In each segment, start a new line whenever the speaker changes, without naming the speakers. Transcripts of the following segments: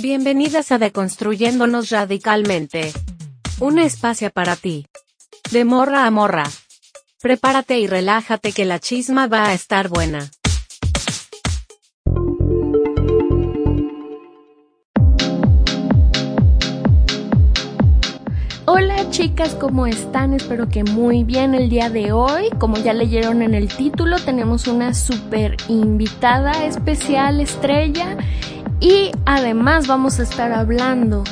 Bienvenidas a Deconstruyéndonos Radicalmente. Un espacio para ti. De morra a morra. Prepárate y relájate que la chisma va a estar buena.
Hola chicas, ¿cómo están? Espero que muy bien el día de hoy. Como ya leyeron en el título, tenemos una super invitada especial estrella y además vamos a estar hablando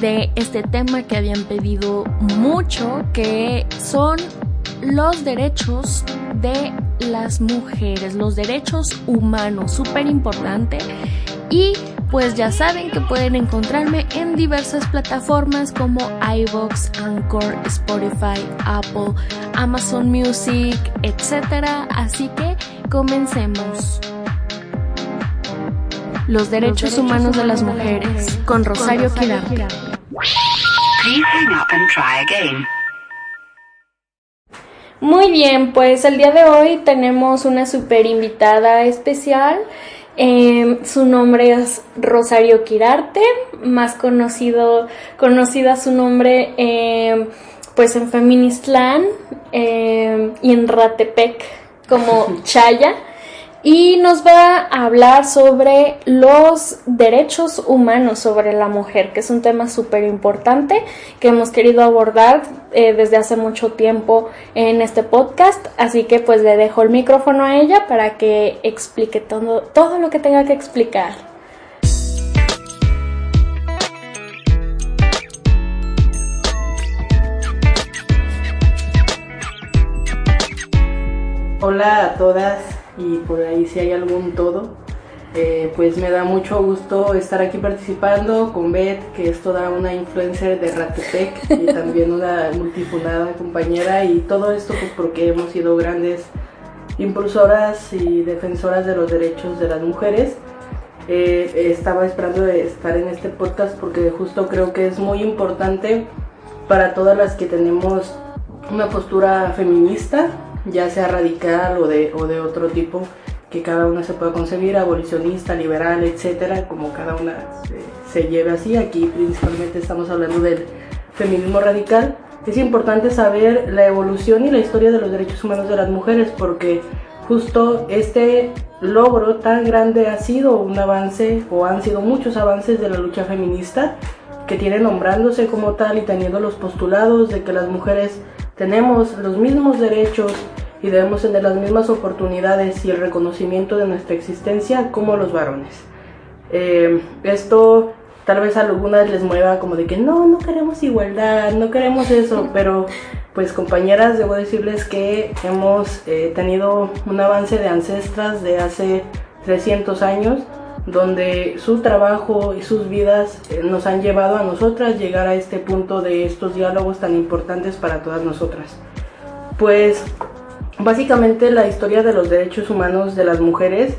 de este tema que habían pedido mucho, que son los derechos de las mujeres, los derechos humanos, súper importante. Y pues ya saben que pueden encontrarme en diversas plataformas como iVoox, Anchor, Spotify, Apple, Amazon Music, etc. Así que comencemos. Los derechos, humanos, de las mujeres, con Rosario Quirarte. Muy bien, pues el día de hoy tenemos una super invitada especial. Em, su nombre es Rosario Quirarte, más conocido, conocida su nombre em, pues en Feministland em, y en Ratepec como Chaya y nos va a hablar sobre los derechos humanos sobre la mujer, que es un tema súper importante que hemos querido abordar eh, desde hace mucho tiempo en este podcast. Así que pues le dejo el micrófono a ella para que explique todo, todo lo que tenga que explicar.
Hola a todas y por ahí si hay algún todo. Eh, pues me da mucho gusto estar aquí participando con Beth, que es toda una influencer de Ratepec y también una multifundada compañera y todo esto pues porque hemos sido grandes impulsoras y defensoras de los derechos de las mujeres. Eh, estaba esperando estar en este podcast porque justo creo que es muy importante para todas las que tenemos una postura feminista ya sea radical o de, o de otro tipo, que cada una se pueda concebir, abolicionista, liberal, etcétera, como cada una se, se lleve así. Aquí principalmente estamos hablando del feminismo radical. Es importante saber la evolución y la historia de los derechos humanos de las mujeres porque justo este logro tan grande ha sido un avance o han sido muchos avances de la lucha feminista que tiene nombrándose como tal y teniendo los postulados de que las mujeres tenemos los mismos derechos y debemos tener las mismas oportunidades y el reconocimiento de nuestra existencia como los varones. Eh, esto tal vez a algunas les mueva como de que no, no queremos igualdad, no queremos eso, pero pues compañeras, debo decirles que hemos eh, tenido un avance de ancestras de hace 300 años, donde su trabajo y sus vidas eh, nos han llevado a nosotras llegar a este punto de estos diálogos tan importantes para todas nosotras. Pues básicamente la historia de los derechos humanos de las mujeres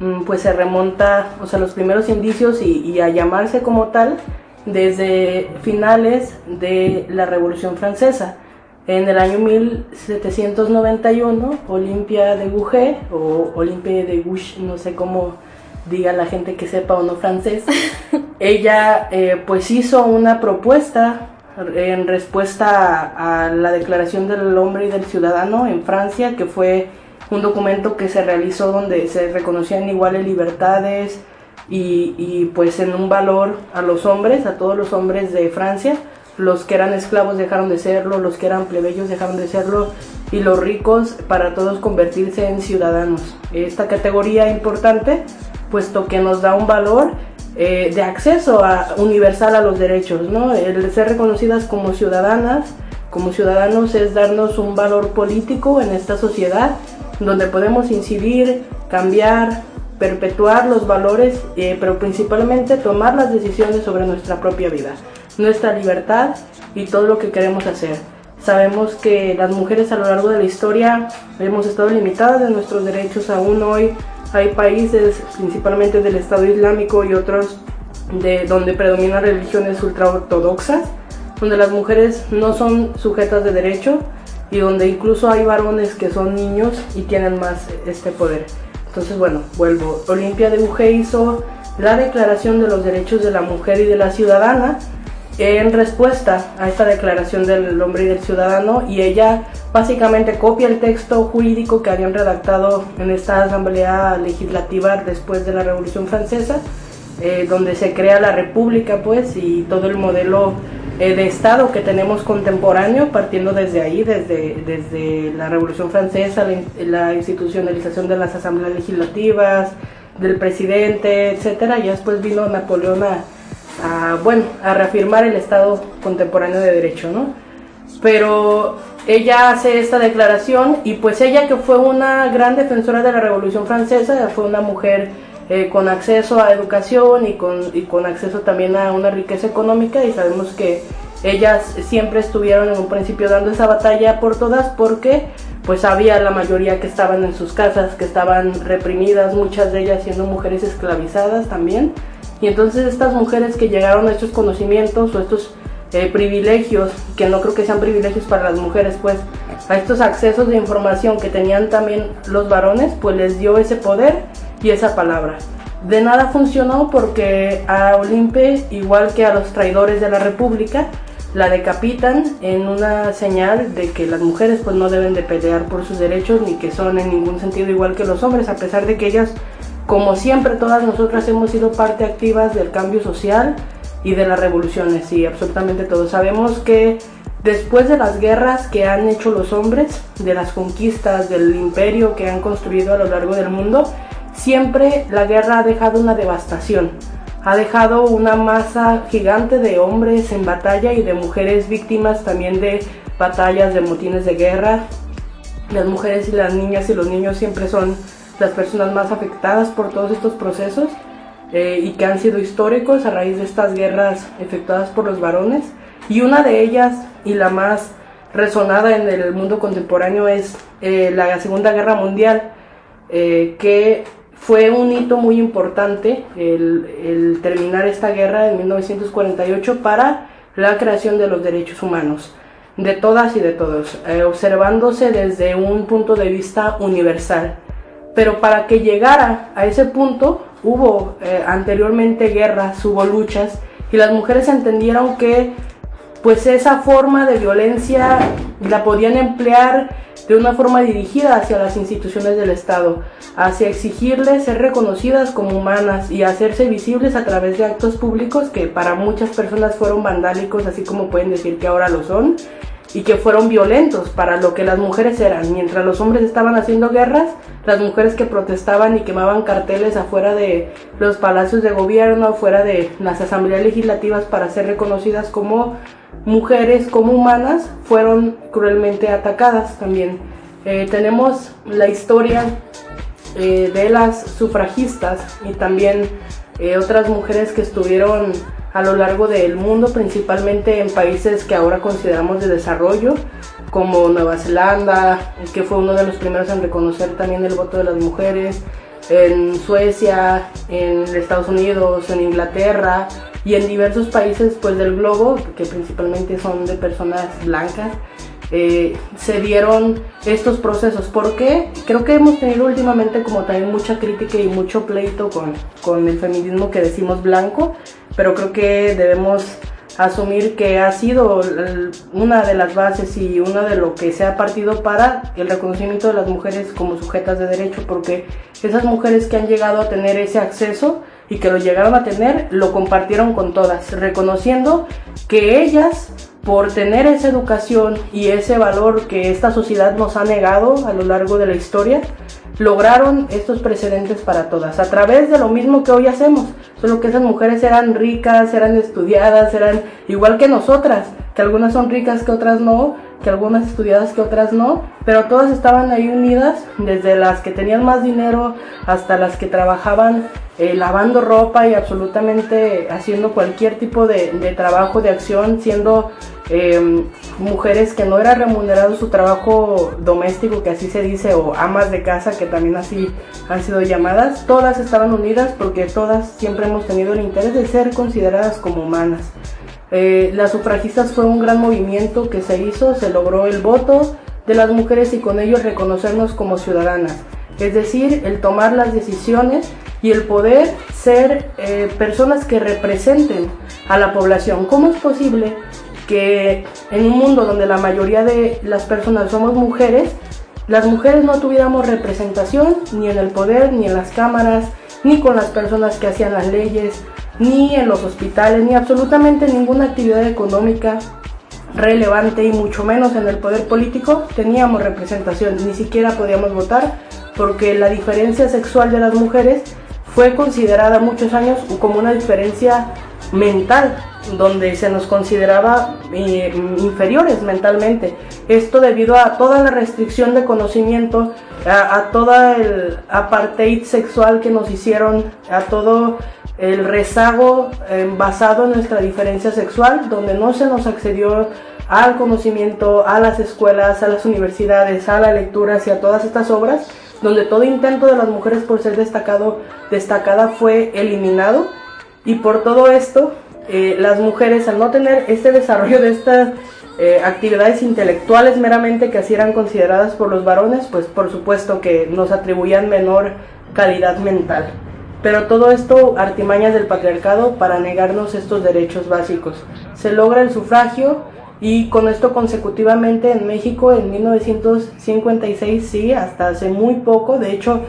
mm, pues se remonta, o sea, los primeros indicios y, a llamarse como tal desde finales de la Revolución Francesa. En el año 1791, Olimpia de Gouges, o Olimpia de Gouges, no sé cómo diga la gente que sepa o no francés, ella eh, pues hizo una propuesta en respuesta a, la Declaración del Hombre y del Ciudadano en Francia, que fue un documento que se realizó donde se reconocían iguales libertades y, y pues en un valor a los hombres, a todos los hombres de Francia. Los que eran esclavos dejaron de serlo, los que eran plebeyos dejaron de serlo y los ricos para todos convertirse en ciudadanos. Esta categoría importante puesto que nos da un valor eh, de acceso a, universal a los derechos, ¿no? El ser reconocidas como ciudadanas, como ciudadanos es darnos un valor político en esta sociedad donde podemos incidir, cambiar, perpetuar los valores, eh, pero principalmente tomar las decisiones sobre nuestra propia vida, nuestra libertad y todo lo que queremos hacer. Sabemos que las mujeres a lo largo de la historia hemos estado limitadas de nuestros derechos aún hoy hay países, principalmente del Estado Islámico y otros de donde predominan religiones ultraortodoxas, donde las mujeres no son sujetas de derecho y donde incluso hay varones que son niños y tienen más este poder. Entonces, bueno, vuelvo. Olimpia de Buje hizo la Declaración de los Derechos de la Mujer y de la Ciudadana, en respuesta a esta declaración del hombre y del ciudadano y ella básicamente copia el texto jurídico que habían redactado en esta asamblea legislativa después de la Revolución Francesa, eh, donde se crea la república pues y todo el modelo eh, de Estado que tenemos contemporáneo, partiendo desde ahí, desde, desde la Revolución Francesa, la, institucionalización de las asambleas legislativas, del presidente, etcétera, y después vino Napoleón a, bueno, a reafirmar el Estado contemporáneo de derecho, ¿no? Pero ella hace esta declaración y pues ella que fue una gran defensora de la Revolución Francesa, fue una mujer eh, con acceso a educación y con, y con acceso también a una riqueza económica y sabemos que ellas siempre estuvieron en un principio dando esa batalla por todas porque pues había la mayoría que estaban en sus casas, que estaban reprimidas, muchas de ellas siendo mujeres esclavizadas también. Y entonces estas mujeres que llegaron a estos conocimientos o estos eh, privilegios, que no creo que sean privilegios para las mujeres, pues a estos accesos de información que tenían también los varones, pues les dio ese poder y esa palabra. De nada funcionó porque a Olimpe, igual que a los traidores de la República, la decapitan en una señal de que las mujeres pues no deben de pelear por sus derechos ni que son en ningún sentido igual que los hombres, a pesar de que ellas como siempre, todas nosotras hemos sido parte activas del cambio social y de las revoluciones, y absolutamente todos. Sabemos que después de las guerras que han hecho los hombres, de las conquistas del imperio que han construido a lo largo del mundo, siempre la guerra ha dejado una devastación. Ha dejado una masa gigante de hombres en batalla y de mujeres víctimas también de batallas, de motines de guerra. Las mujeres y las niñas y los niños siempre son las personas más afectadas por todos estos procesos eh, y que han sido históricos a raíz de estas guerras efectuadas por los varones. Y una de ellas, y la más resonada en el mundo contemporáneo, es eh, la Segunda Guerra Mundial, eh, que fue un hito muy importante el, el, terminar esta guerra en 1948 para la creación de los derechos humanos, de todas y de todos, observándose desde un punto de vista universal. Pero para que llegara a ese punto hubo eh, anteriormente guerras, hubo luchas y las mujeres entendieron que pues esa forma de violencia la podían emplear de una forma dirigida hacia las instituciones del Estado, hacia exigirles ser reconocidas como humanas y hacerse visibles a través de actos públicos que para muchas personas fueron vandálicos, así como pueden decir que ahora lo son, y que fueron violentos para lo que las mujeres eran. Mientras los hombres estaban haciendo guerras, las mujeres que protestaban y quemaban carteles afuera de los palacios de gobierno, afuera de las asambleas legislativas para ser reconocidas como mujeres, como humanas, fueron cruelmente atacadas también. Eh, tenemos la historia eh, de las sufragistas y también eh, otras mujeres que estuvieron a lo largo del mundo, principalmente en países que ahora consideramos de desarrollo, como Nueva Zelanda, que fue uno de los primeros en reconocer también el voto de las mujeres, en Suecia, en Estados Unidos, en Inglaterra y en diversos países pues, del globo, que principalmente son de personas blancas. Eh, se dieron estos procesos. porque Creo que hemos tenido últimamente como también mucha crítica y mucho pleito con, con el feminismo que decimos blanco, pero creo que debemos asumir que ha sido una de las bases y una de lo que se ha partido para el reconocimiento de las mujeres como sujetas de derecho, porque esas mujeres que han llegado a tener ese acceso y que lo llegaron a tener, lo compartieron con todas, reconociendo que ellas por tener esa educación y ese valor que esta sociedad nos ha negado a lo largo de la historia, lograron estos precedentes para todas, a través de lo mismo que hoy hacemos, solo que esas mujeres eran ricas, eran estudiadas, eran igual que nosotras, que algunas son ricas que otras no, que algunas estudiadas que otras no, pero todas estaban ahí unidas, desde las que tenían más dinero hasta las que trabajaban eh, lavando ropa y absolutamente haciendo cualquier tipo de, trabajo, de acción, siendo eh, mujeres que no era remunerado su trabajo doméstico, que así se dice, o amas de casa, que también así han sido llamadas, todas estaban unidas porque todas siempre hemos tenido el interés de ser consideradas como humanas. Eh, las sufragistas fue un gran movimiento que se hizo, se logró el voto de las mujeres y con ello reconocernos como ciudadanas. Es decir, el tomar las decisiones y el poder ser eh, personas que representen a la población. ¿Cómo es posible que en un mundo donde la mayoría de las personas somos mujeres, las mujeres no tuviéramos representación ni en el poder, ni en las cámaras, ni con las personas que hacían las leyes, ni en los hospitales, ni absolutamente ninguna actividad económica relevante y mucho menos en el poder político teníamos representación, ni siquiera podíamos votar porque la diferencia sexual de las mujeres fue considerada muchos años como una diferencia mental, donde se nos consideraba eh, inferiores mentalmente. Esto debido a toda la restricción de conocimiento, a, a todo el apartheid sexual que nos hicieron, a todo el rezago eh, basado en nuestra diferencia sexual, donde no se nos accedió al conocimiento, a las escuelas, a las universidades, a la lectura y a todas estas obras, donde todo intento de las mujeres por ser destacado, destacada fue eliminado y por todo esto eh, las mujeres al no tener este desarrollo de estas eh, actividades intelectuales meramente que así eran consideradas por los varones, pues por supuesto que nos atribuían menor calidad mental. Pero todo esto artimañas del patriarcado para negarnos estos derechos básicos. Se logra el sufragio y con esto consecutivamente en México en 1956, sí, hasta hace muy poco, de hecho,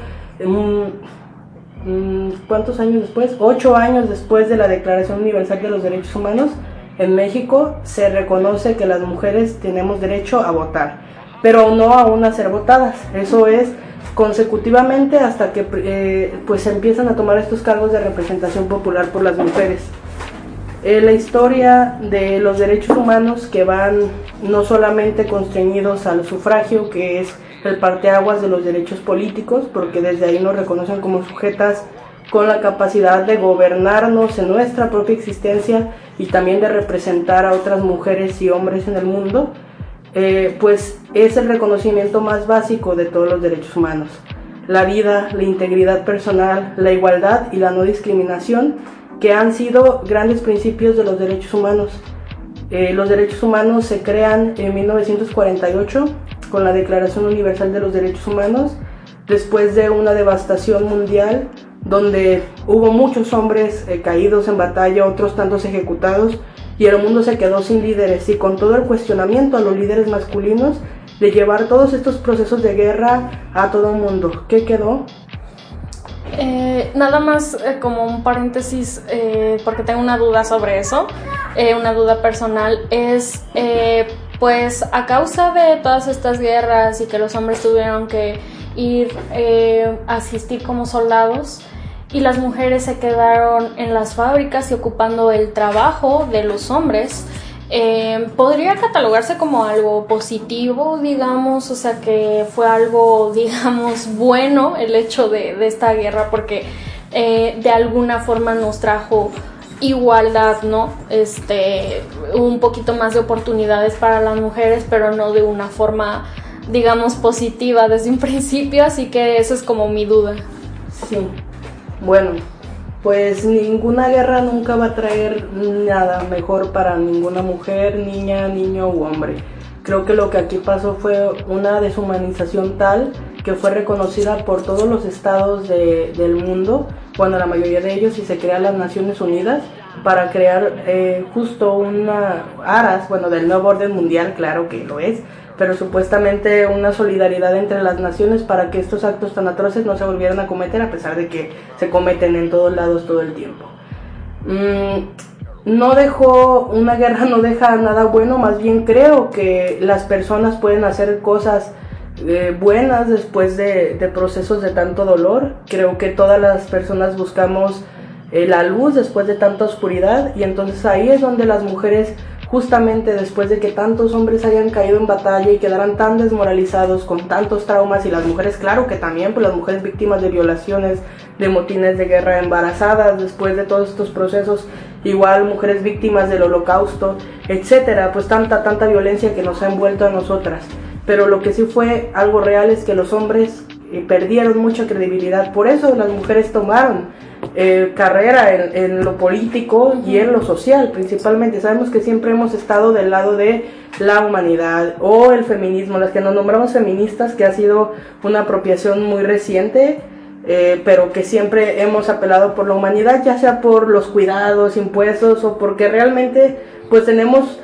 ¿cuántos años después? Ocho años después de la Declaración Universal de los Derechos Humanos, en México se reconoce que las mujeres tenemos derecho a votar, pero no aún a ser votadas. Eso es consecutivamente hasta que eh, pues empiezan a tomar estos cargos de representación popular por las mujeres. Eh, la historia de los derechos humanos que van no solamente constreñidos al sufragio, que es el parteaguas de los derechos políticos, porque desde ahí nos reconocen como sujetas con la capacidad de gobernarnos en nuestra propia existencia y también de representar a otras mujeres y hombres en el mundo, eh, pues es el reconocimiento más básico de todos los derechos humanos. La vida, la integridad personal, la igualdad y la no discriminación, que han sido grandes principios de los derechos humanos. Eh, los derechos humanos se crean en 1948 con la Declaración Universal de los Derechos Humanos, después de una devastación mundial donde hubo muchos hombres eh, caídos en batalla, otros tantos ejecutados, y el mundo se quedó sin líderes y con todo el cuestionamiento a los líderes masculinos de llevar todos estos procesos de guerra a todo el mundo. ¿Qué quedó?
Eh, nada más eh, como un paréntesis, eh, porque tengo una duda sobre eso, una duda personal, es pues a causa de todas estas guerras y que los hombres tuvieron que ir a asistir como soldados, y las mujeres se quedaron en las fábricas y ocupando el trabajo de los hombres. Eh, podría catalogarse como algo positivo, digamos, o sea que fue algo, digamos, bueno el hecho de, esta guerra porque eh, de alguna forma nos trajo igualdad, ¿no? Este, un poquito más de oportunidades para las mujeres, pero no de una forma, digamos, positiva desde un principio, así que esa es como mi duda.
Sí, bueno, pues ninguna guerra nunca va a traer nada mejor para ninguna mujer, niña, niño u hombre. Creo que lo que aquí pasó fue una deshumanización tal que fue reconocida por todos los estados del mundo, cuando la mayoría de ellos y se crean las Naciones Unidas para crear eh, justo una aras, bueno, del nuevo orden mundial, claro que lo es, pero supuestamente una solidaridad entre las naciones para que estos actos tan atroces no se volvieran a cometer a pesar de que se cometen en todos lados todo el tiempo. Mm, no dejó, una guerra no deja nada bueno, más bien creo que las personas pueden hacer cosas eh, buenas después de, procesos de tanto dolor. Creo que todas las personas buscamos eh, la luz después de tanta oscuridad y entonces ahí es donde las mujeres justamente después de que tantos hombres hayan caído en batalla y quedaran tan desmoralizados con tantos traumas y las mujeres, claro que también, pues las mujeres víctimas de violaciones, de motines de guerra, embarazadas después de todos estos procesos, igual mujeres víctimas del holocausto, etcétera, pues tanta, tanta violencia que nos ha envuelto a nosotras. Pero lo que sí fue algo real es que los hombres eh, perdieron mucha credibilidad, por eso las mujeres tomaron eh, carrera en, lo político y en lo social principalmente. Sabemos que siempre hemos estado del lado de la humanidad o el feminismo, las que nos nombramos feministas, que ha sido una apropiación muy reciente, eh, pero que siempre hemos apelado por la humanidad, ya sea por los cuidados, impuestos o porque realmente pues tenemos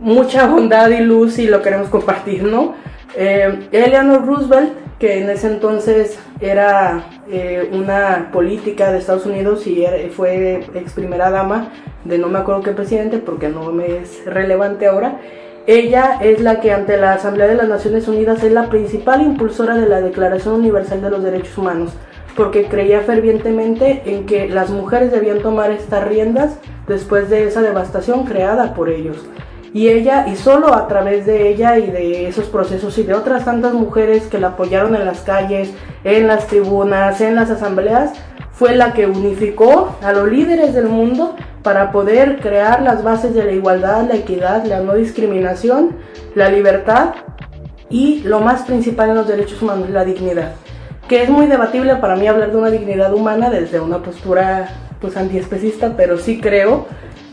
mucha bondad y luz y lo queremos compartir, ¿no? Eh, Eleanor Roosevelt, que en ese entonces era eh, una política de Estados Unidos y fue ex primera dama de no me acuerdo qué presidente porque no me es relevante ahora, ella es la que ante la Asamblea de las Naciones Unidas es la principal impulsora de la Declaración Universal de los Derechos Humanos, porque creía fervientemente en que las mujeres debían tomar estas riendas después de esa devastación creada por ellos. Y ella, y solo a través de ella y de esos procesos y de otras tantas mujeres que la apoyaron en las calles, en las tribunas, en las asambleas, fue la que unificó a los líderes del mundo para poder crear las bases de la igualdad, la equidad, la no discriminación, la libertad y lo más principal en los derechos humanos, la dignidad. Que es muy debatible para mí hablar de una dignidad humana desde una postura pues antiespecista, pero sí creo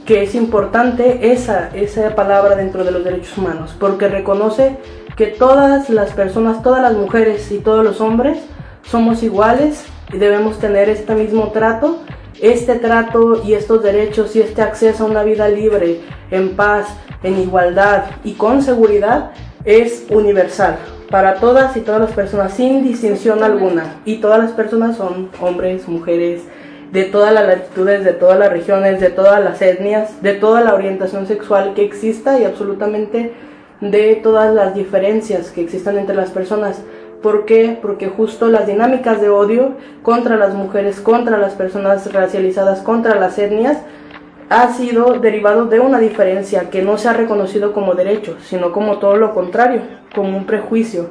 que es importante esa, esa palabra dentro de los derechos humanos, porque reconoce que todas las personas, todas las mujeres y todos los hombres somos iguales y debemos tener este mismo trato este trato y estos derechos y este acceso a una vida libre, en paz, en igualdad y con seguridad es universal para todas y todas las personas sin distinción alguna. Y todas las personas son hombres, mujeres, de todas las latitudes, de todas las regiones, de todas las etnias, de toda la orientación sexual que exista y absolutamente de todas las diferencias que existan entre las personas. ¿Por qué? Porque justo las dinámicas de odio contra las mujeres, contra las personas racializadas, contra las etnias, ha sido derivado de una diferencia que no se ha reconocido como derecho, sino como todo lo contrario, como un prejuicio,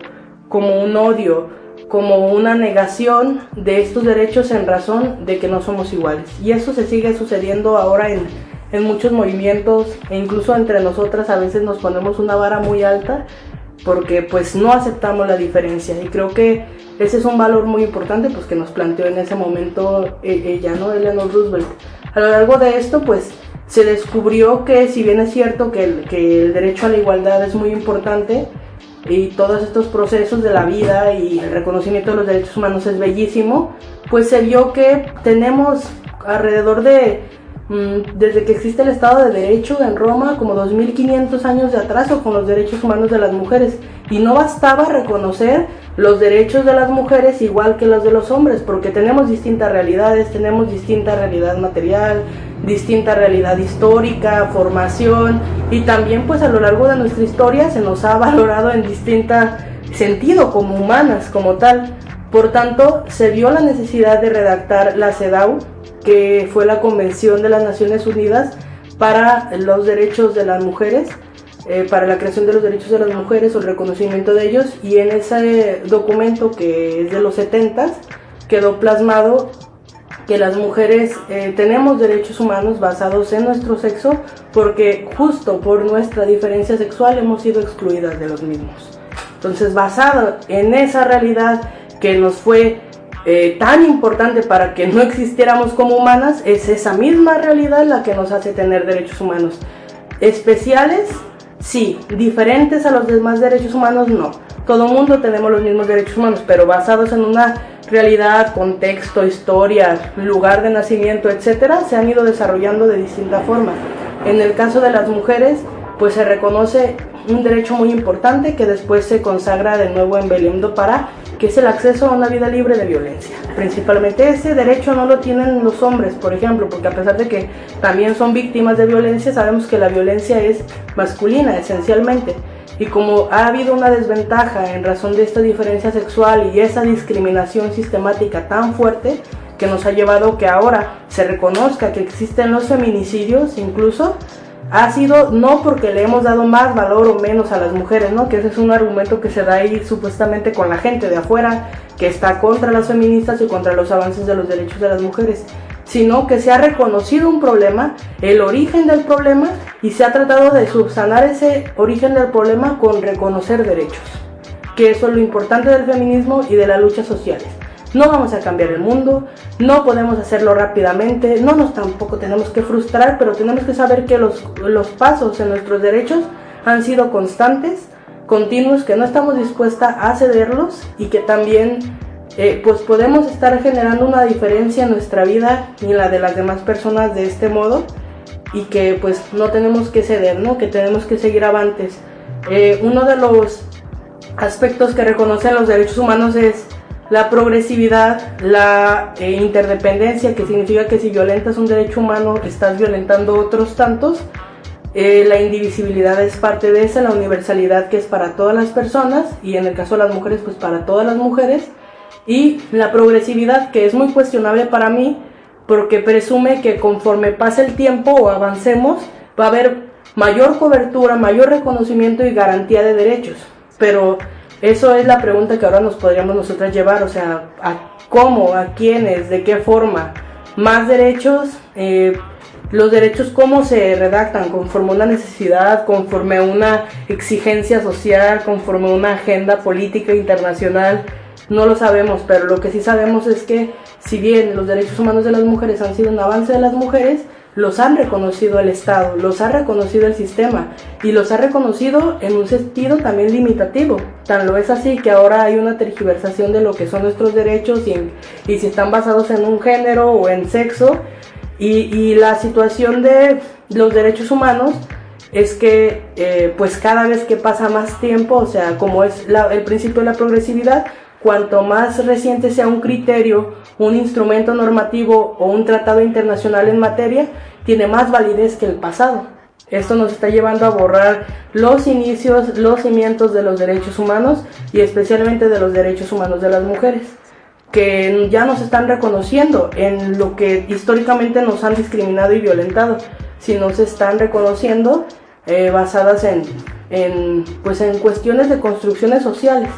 como un odio, como una negación de estos derechos en razón de que no somos iguales. Y eso se sigue sucediendo ahora en, en muchos movimientos e incluso entre nosotras a veces nos ponemos una vara muy alta porque pues no aceptamos la diferencia y creo que ese es un valor muy importante pues que nos planteó en ese momento e, ella, ¿no? Eleanor Roosevelt. A lo largo de esto pues se descubrió que si bien es cierto que el, que el derecho a la igualdad es muy importante y todos estos procesos de la vida y el reconocimiento de los derechos humanos es bellísimo, pues se vio que tenemos alrededor de Mm, desde que existe el Estado de Derecho en Roma, como 2500 años de atraso con los derechos humanos de las mujeres. Y no bastaba reconocer los derechos de las mujeres igual que los de los hombres, porque tenemos distintas realidades, tenemos distinta realidad material, distinta realidad histórica, formación, y también pues a lo largo de nuestra historia se nos ha valorado en distinto sentido como humanas, como tal. Por tanto, se vio la necesidad de redactar la CEDAW, que fue la Convención de las Naciones Unidas para los derechos de las mujeres, eh, para la creación de los derechos de las mujeres o el reconocimiento de ellos, y en ese documento que es de los 70 quedó plasmado que las mujeres eh, tenemos derechos humanos basados en nuestro sexo porque justo por nuestra diferencia sexual hemos sido excluidas de los mismos. Entonces, basado en esa realidad que nos fue eh, tan importante para que no existiéramos como humanas, es esa misma realidad la que nos hace tener derechos humanos. Especiales, sí, diferentes a los demás derechos humanos, no. Todo mundo tenemos los mismos derechos humanos, pero basados en una realidad, contexto, historia, lugar de nacimiento, etcétera, se han ido desarrollando de distinta forma. En el caso de las mujeres, pues se reconoce un derecho muy importante que después se consagra de nuevo en Belém do Pará, que es el acceso a una vida libre de violencia. Principalmente ese derecho no lo tienen los hombres, por ejemplo, porque a pesar de que también son víctimas de violencia, sabemos que la violencia es masculina esencialmente. Y como ha habido una desventaja en razón de esta diferencia sexual y esa discriminación sistemática tan fuerte, que nos ha llevado que ahora se reconozca que existen los feminicidios incluso, ha sido no porque le hemos dado más valor o menos a las mujeres, ¿no? Que ese es un argumento que se da ahí supuestamente con la gente de afuera que está contra las feministas y contra los avances de los derechos de las mujeres, sino que se ha reconocido un problema, el origen del problema y se ha tratado de subsanar ese origen del problema con reconocer derechos, que eso es lo importante del feminismo y de las luchas sociales. No vamos a cambiar el mundo, no podemos hacerlo rápidamente, no nos tampoco tenemos que frustrar, pero tenemos que saber que los, los pasos en nuestros derechos han sido constantes, continuos, que no estamos dispuestas a cederlos y que también eh, pues podemos estar generando una diferencia en nuestra vida y en la de las demás personas de este modo y que pues no tenemos que ceder, ¿no? que tenemos que seguir avantes. Eh, uno de los aspectos que reconocen los derechos humanos es la progresividad, la eh, interdependencia, que significa que si violentas un derecho humano estás violentando otros tantos. Eh, la indivisibilidad es parte de esa, la universalidad que es para todas las personas y en el caso de las mujeres pues para todas las mujeres. Y la progresividad que es muy cuestionable para mí porque presume que conforme pase el tiempo o avancemos va a haber mayor cobertura, mayor reconocimiento y garantía de derechos. Pero eso es la pregunta que ahora nos podríamos nosotras llevar, o sea, ¿a cómo, a quiénes, de qué forma? Más derechos, eh, los derechos cómo se redactan, conforme a una necesidad, conforme a una exigencia social, conforme a una agenda política internacional, no lo sabemos, pero lo que sí sabemos es que si bien los derechos humanos de las mujeres han sido un avance de las mujeres, los han reconocido el Estado, los ha reconocido el sistema y los ha reconocido en un sentido también limitativo. Tan lo es así que ahora hay una tergiversación de lo que son nuestros derechos y, y si están basados en un género o en sexo. Y, la situación de los derechos humanos es que eh, pues cada vez que pasa más tiempo, o sea, como es el principio de la progresividad, cuanto más reciente sea un criterio, un instrumento normativo o un tratado internacional en materia, tiene más validez que el pasado. Esto nos está llevando a borrar los inicios, los cimientos de los derechos humanos y especialmente de los derechos humanos de las mujeres, que ya nos están reconociendo en lo que históricamente nos han discriminado y violentado, si se están reconociendo eh, basadas en, en, pues en cuestiones de construcciones sociales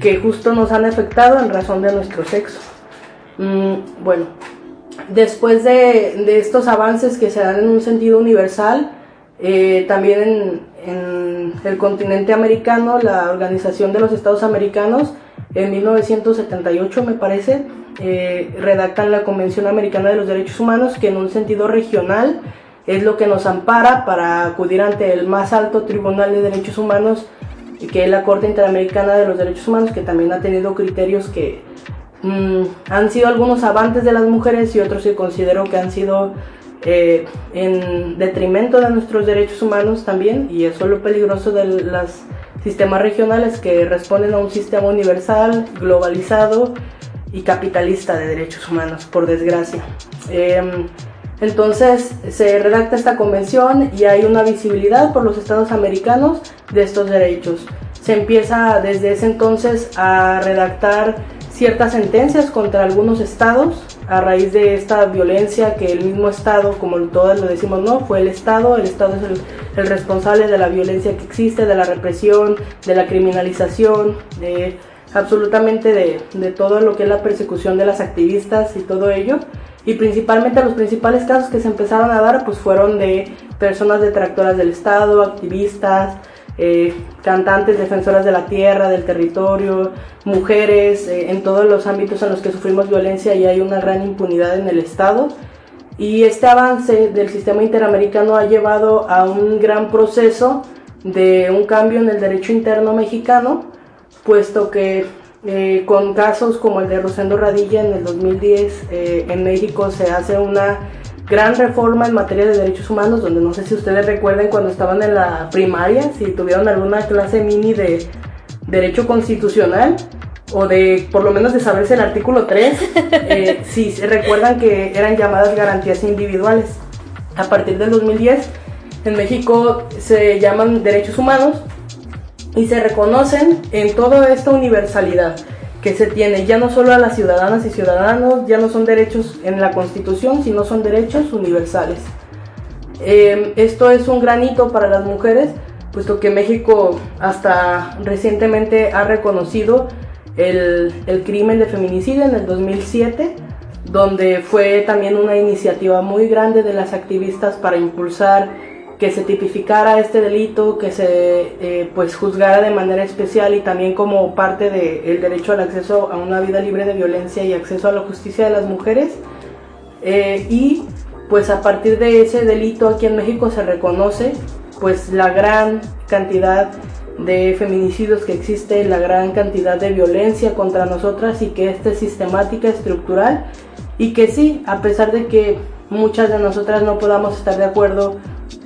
que justo nos han afectado en razón de nuestro sexo. Mm, bueno, después de, estos avances que se dan en un sentido universal, eh, también en, el continente americano, la Organización de los Estados Americanos, en 1978 me parece, eh, redactan la Convención Americana de los Derechos Humanos, que en un sentido regional es lo que nos ampara para acudir ante el más alto Tribunal de Derechos Humanos, que es la Corte Interamericana de los Derechos Humanos, que también ha tenido criterios que Mm, han sido algunos avances de las mujeres y otros que considero que han sido eh, en detrimento de nuestros derechos humanos también y eso es lo peligroso de los sistemas regionales que responden a un sistema universal, globalizado y capitalista de derechos humanos, por desgracia. Em, entonces se redacta esta convención y hay una visibilidad por los estados americanos de estos derechos. Se empieza desde ese entonces a redactar ciertas sentencias contra algunos estados a raíz de esta violencia que el mismo estado, como todos lo decimos, no, fue el estado, el estado es el, responsable de la violencia que existe, de la represión, de la criminalización, de absolutamente de, de todo lo que es la persecución de las activistas y todo ello. Y principalmente los principales casos que se empezaron a dar pues fueron de personas detractoras del Estado, activistas, eh, cantantes defensoras de la tierra, del territorio, mujeres, eh, en todos los ámbitos en los que sufrimos violencia y hay una gran impunidad en el Estado. Y este avance del sistema interamericano ha llevado a un gran proceso de un cambio en el derecho interno mexicano, puesto que eh, con casos como el de Rosendo Radilla en el 2010 en México se hace una gran reforma en materia de derechos humanos, donde no sé si ustedes recuerden cuando estaban en la primaria, si tuvieron alguna clase mini de derecho constitucional o de por lo menos de saberse el artículo 3, eh, si recuerdan que eran llamadas garantías individuales. A partir del 2010 en México se llaman derechos humanos y se reconocen en toda esta universalidad que se tiene ya no solo a las ciudadanas y ciudadanos, ya no son derechos en la Constitución, sino son derechos universales. Em, esto es un granito para las mujeres, puesto que México hasta recientemente ha reconocido el, el crimen de feminicidio en el 2007, donde fue también una iniciativa muy grande de las activistas para impulsar que se tipificara este delito, que se eh, pues juzgara de manera especial y también como parte del derecho al acceso a una vida libre de violencia y acceso a la justicia de las mujeres. Eh, y pues a partir de ese delito aquí en México se reconoce pues la gran cantidad de feminicidios que existe, la gran cantidad de violencia contra nosotras y que esta es sistemática, estructural y que sí, a pesar de que muchas de nosotras no podamos estar de acuerdo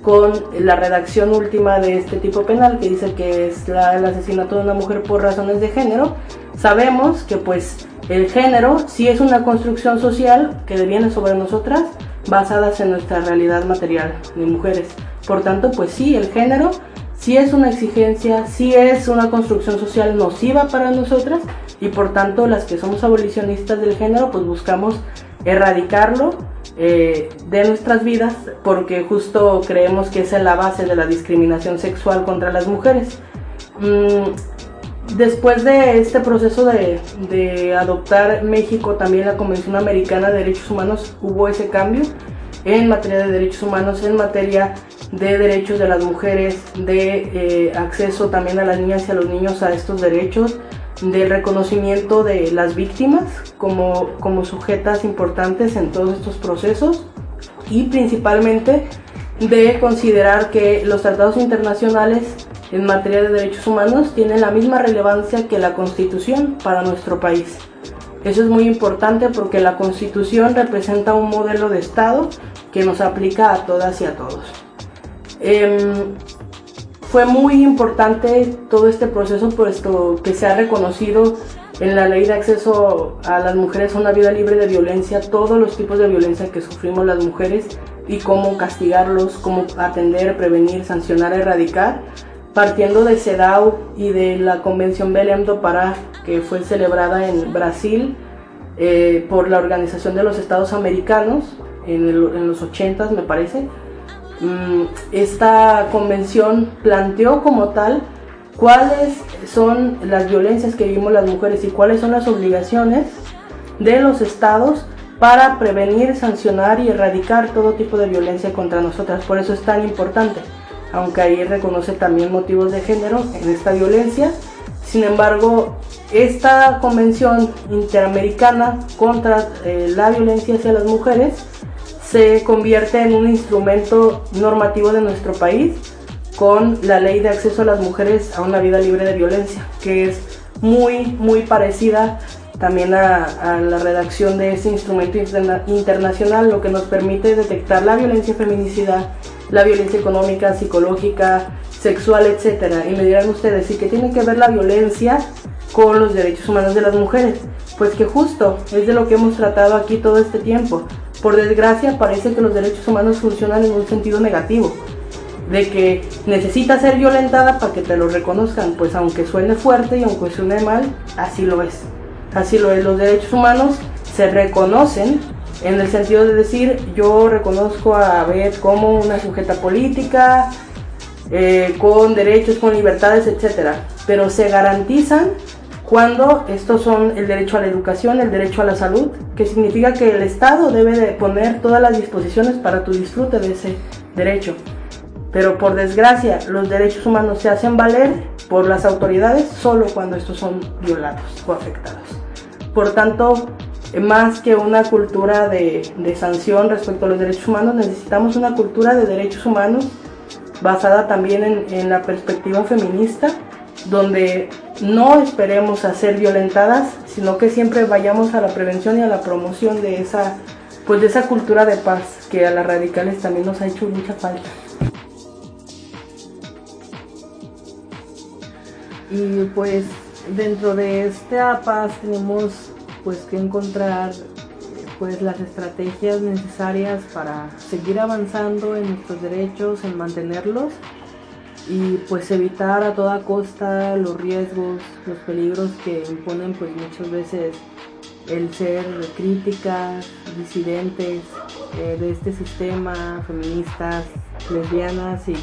con la redacción última de este tipo penal que dice que es el asesinato de una mujer por razones de género, sabemos que pues el género sí es una construcción social que viene sobre nosotras basadas en nuestra realidad material de mujeres. Por tanto, pues sí, el género sí es una exigencia, sí es una construcción social nociva para nosotras y por tanto las que somos abolicionistas del género pues buscamos erradicarlo eh, de nuestras vidas porque justo creemos que esa es la base de la discriminación sexual contra las mujeres. Mm, después de este proceso de, de, adoptar México también la Convención Americana de Derechos Humanos hubo ese cambio en materia de derechos humanos, en materia de derechos de las mujeres, de eh, acceso también a las niñas y a los niños a estos derechos, del reconocimiento de las víctimas como, como sujetas importantes en todos estos procesos y principalmente de considerar que los tratados internacionales en materia de derechos humanos tienen la misma relevancia que la Constitución para nuestro país. Eso es muy importante porque la Constitución representa un modelo de Estado que nos aplica a todas y a todos. Em, fue muy importante todo este proceso puesto que se ha reconocido en la ley de acceso a las mujeres a una vida libre de violencia, todos los tipos de violencia que sufrimos las mujeres y cómo castigarlos, cómo atender, prevenir, sancionar, erradicar, partiendo de CEDAW y de la Convención Belém do Pará, que fue celebrada en Brasil eh, por la Organización de los Estados Americanos en, en los 80 me parece esta convención planteó como tal cuáles son las violencias que vivimos las mujeres y cuáles son las obligaciones de los estados para prevenir, sancionar y erradicar todo tipo de violencia contra nosotras. Por eso es tan importante, aunque ahí reconoce también motivos de género en esta violencia. Sin embargo, esta convención interamericana contra eh, la violencia hacia las mujeres se convierte en un instrumento normativo de nuestro país con la ley de acceso a las mujeres a una vida libre de violencia, que es muy, muy parecida también a, la redacción de ese instrumento internacional, lo que nos permite detectar la violencia feminicida, la violencia económica, psicológica, sexual, etc. Y me dirán ustedes, ¿y qué tiene que ver la violencia con los derechos humanos de las mujeres? Pues que justo es de lo que hemos tratado aquí todo este tiempo. Por desgracia, parece que los derechos humanos funcionan en un sentido negativo, de que necesitas ser violentada para que te lo reconozcan, pues aunque suene fuerte y aunque suene mal, así lo es. Así lo es, los derechos humanos se reconocen en el sentido de decir yo reconozco a Beth como una sujeta política, eh, con derechos, con libertades, etc. Pero se garantizan cuando estos son el derecho a la educación, el derecho a la salud, que significa que el Estado debe de poner todas las disposiciones para tu disfrute de ese derecho. Pero por desgracia, los derechos humanos se hacen valer por las autoridades solo cuando estos son violados o afectados. Por tanto, más que una cultura de, de sanción respecto a los derechos humanos, necesitamos una cultura de derechos humanos basada también en, en la perspectiva feminista donde no esperemos a ser violentadas, sino que siempre vayamos a la prevención y a la promoción de esa, pues de esa cultura de paz que a las radicales también nos ha hecho mucha falta. Y pues dentro de esta paz tenemos pues que encontrar pues las estrategias necesarias para seguir avanzando en nuestros derechos, en mantenerlos y pues evitar a toda costa los riesgos, los peligros que imponen pues muchas veces el ser críticas, disidentes eh, de este sistema, feministas, lesbianas y,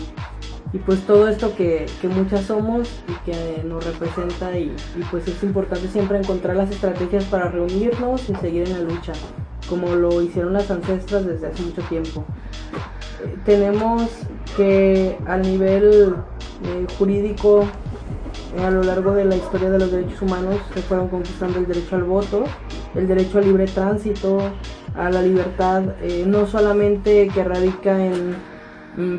pues todo esto que, muchas somos y que nos representa y, y, pues es importante siempre encontrar las estrategias para reunirnos y seguir en la lucha, como lo hicieron las ancestras desde hace mucho tiempo tenemos que a nivel eh, jurídico eh, a lo largo de la historia de los derechos humanos se fueron conquistando el derecho al voto, el derecho al libre tránsito, a la libertad, eh, no solamente que radica en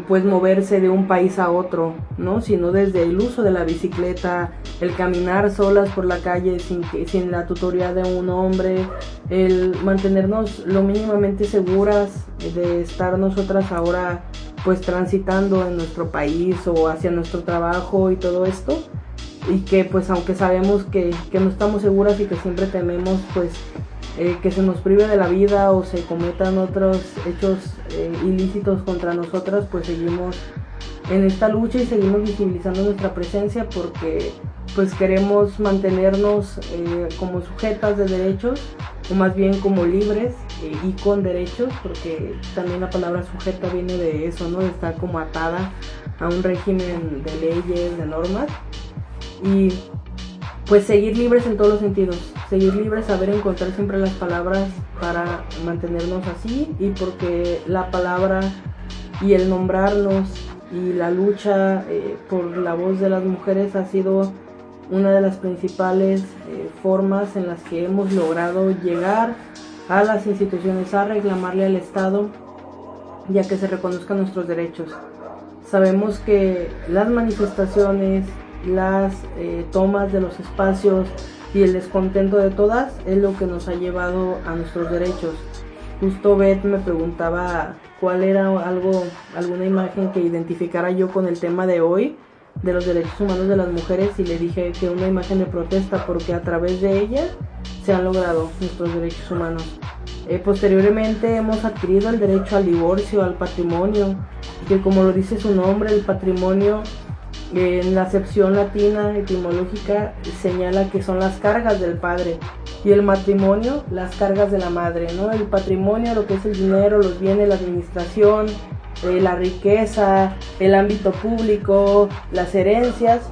pues moverse de un país a otro, ¿no? Sino desde el uso de la bicicleta, el caminar solas por la calle sin, que, sin la tutoría de un hombre, el mantenernos lo mínimamente seguras de estar nosotras ahora pues transitando en nuestro país o hacia nuestro trabajo y todo esto y que pues aunque sabemos que, que no estamos seguras y que siempre tememos pues eh, que se nos prive de la vida o se cometan otros hechos eh, ilícitos contra nosotras, pues seguimos en esta lucha y seguimos visibilizando nuestra presencia porque pues queremos mantenernos eh, como sujetas de derechos o más bien como libres y con derechos porque también la palabra sujeta viene de eso, ¿no? De estar como atada a un régimen de leyes, de normas y pues seguir libres en todos los sentidos, seguir libres, saber encontrar siempre las palabras para mantenernos así y porque la palabra y el nombrarnos y la lucha eh, por la voz de las mujeres ha sido una de las principales eh, formas en las que hemos logrado llegar a las instituciones a reclamarle al Estado ya que se reconozcan nuestros derechos. Sabemos que las manifestaciones, las eh, tomas de los espacios y el descontento de todas es lo que nos ha llevado a nuestros derechos. Justo Beth me preguntaba cuál era algo, alguna imagen que identificara yo con el tema de hoy de los derechos humanos de las mujeres y le dije que una imagen de protesta porque a través de ella se han logrado nuestros derechos humanos. Eh, posteriormente hemos adquirido el derecho al divorcio, al patrimonio, que como lo dice su nombre, el patrimonio en la acepción latina etimológica señala que son las cargas del padre y el matrimonio las cargas de la madre, ¿no? El patrimonio, lo que es el dinero, los bienes, la administración, eh, la riqueza, el ámbito público, las herencias,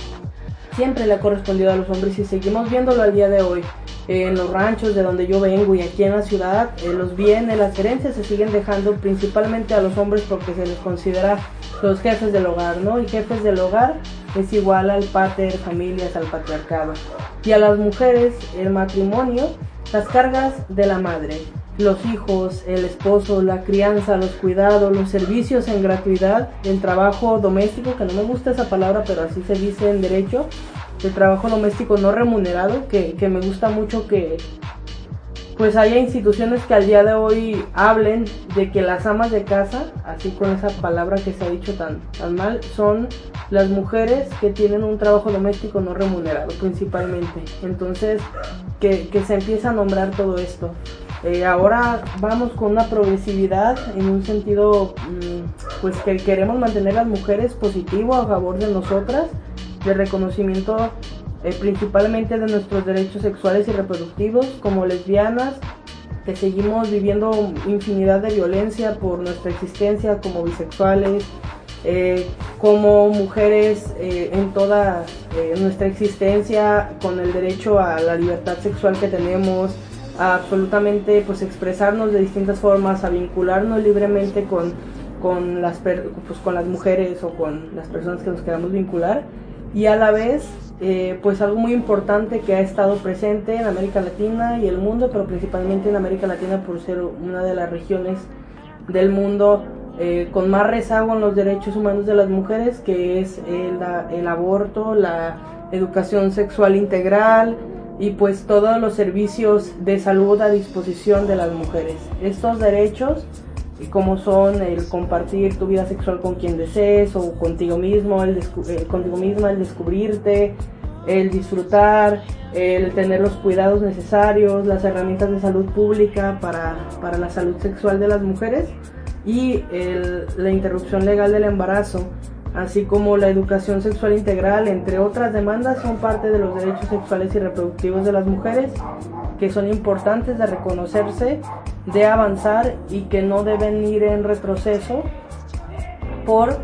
siempre le ha correspondido a los hombres y seguimos viéndolo al día de hoy en los ranchos de donde yo vengo y aquí en la ciudad, eh, los bienes, las herencias se siguen dejando principalmente a los hombres porque se les considera los jefes del hogar, ¿no? Y jefes del hogar es igual al pater, familias, al patriarcado. Y a las mujeres, el matrimonio, las cargas de la madre, los hijos, el esposo, la crianza, los cuidados, los servicios en gratuidad, el trabajo doméstico, que no me gusta esa palabra, pero así se dice en derecho, el trabajo doméstico no remunerado, que, me gusta mucho que pues haya instituciones que al día de hoy hablen de que las amas de casa, así con esa palabra que se ha dicho tan, mal, son las mujeres que tienen un trabajo doméstico no remunerado principalmente. Entonces, que, se empieza a nombrar todo esto. Eh, ahora vamos con una progresividad en un sentido, mm, pues que queremos mantener a las mujeres positivo a favor de nosotras de reconocimiento eh, principalmente de nuestros derechos sexuales y reproductivos como lesbianas, que seguimos viviendo infinidad de violencia por nuestra existencia como bisexuales, eh, como mujeres eh, en toda nuestra existencia, con el derecho a la libertad sexual que tenemos, a absolutamente pues expresarnos de distintas formas, a vincularnos libremente con, con, las, pues, con las mujeres o con las personas que nos queramos vincular. Y a la vez eh, pues algo muy importante que ha estado presente en América Latina y el mundo, pero principalmente en América Latina por ser una de las regiones del mundo eh, con más rezago en los derechos humanos de las mujeres, que es el, el aborto, la educación sexual integral y pues todos los servicios de salud a disposición de las mujeres. Estos derechos como son el compartir tu vida sexual con quien desees o contigo mismo, el eh, contigo misma, el descubrirte, el disfrutar, el tener los cuidados necesarios, las herramientas de salud pública para, para la salud sexual de las mujeres y la interrupción legal del embarazo, así como la educación sexual integral, entre otras demandas, son parte de los derechos sexuales y reproductivos de las mujeres que son importantes de reconocerse, de avanzar y que no deben ir en retroceso por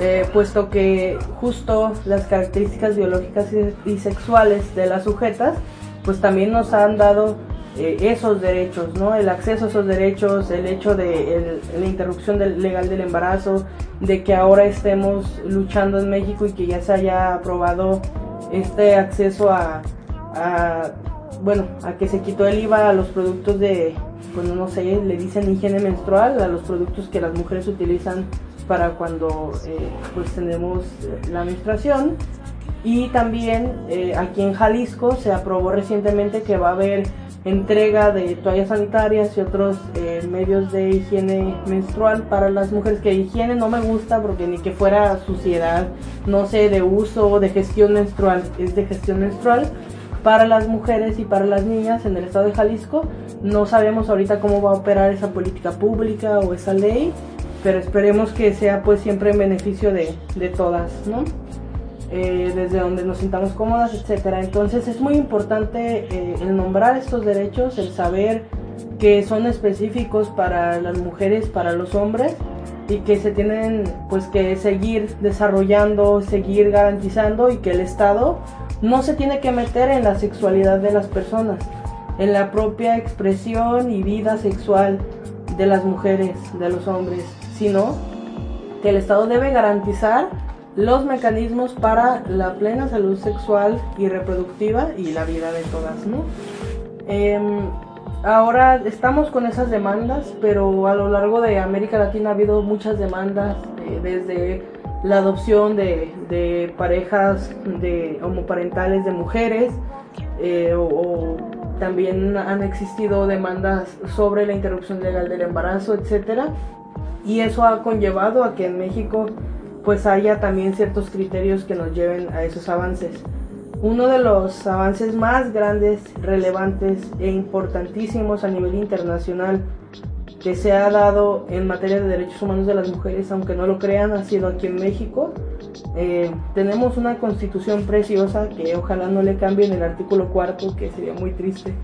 eh, puesto que justo las características biológicas y, sexuales de las sujetas pues también nos han dado eh, esos derechos, ¿no? El acceso a esos derechos, el hecho de la interrupción legal del embarazo, de que ahora estemos luchando en México y que ya se haya aprobado este acceso a bueno, a que se quitó el IVA a los productos de, pues no sé, le dicen higiene menstrual, a los productos que las mujeres utilizan para cuando eh, pues tenemos la menstruación. Y también aquí en Jalisco se aprobó recientemente que va a haber entrega de toallas sanitarias y otros eh, medios de higiene menstrual para las mujeres que higiene no me gusta porque ni que fuera suciedad, no sé, de uso de gestión menstrual, es de gestión menstrual para las mujeres y para las niñas en el estado de Jalisco. No sabemos ahorita cómo va a operar esa política pública o esa ley, pero esperemos que sea pues siempre en beneficio de, de todas, ¿no? Eh, desde donde nos sintamos cómodas, etcétera. Entonces es muy importante eh, el nombrar estos derechos, el saber que son específicos para las mujeres, para los hombres y que se tienen pues que seguir desarrollando, seguir garantizando y que el Estado no se tiene que meter en la sexualidad de las personas, en la propia expresión y vida sexual de las mujeres, de los hombres, sino que el Estado debe garantizar los mecanismos para la plena salud sexual y reproductiva y la vida de todas, ¿no? Em, ahora estamos con esas demandas, pero a lo largo de América Latina ha habido muchas demandas, eh, desde la adopción de, parejas de homoparentales de mujeres, eh, o, también han existido demandas sobre la interrupción legal del embarazo, etcétera, y eso ha conllevado a que en México pues haya también ciertos criterios que nos lleven a esos avances. Uno de los avances más grandes, relevantes e importantísimos a nivel internacional que se ha dado en materia de derechos humanos de las mujeres, aunque no lo crean, ha sido aquí en México. Eh, tenemos una constitución preciosa que ojalá no le cambien el artículo cuarto, que sería muy triste,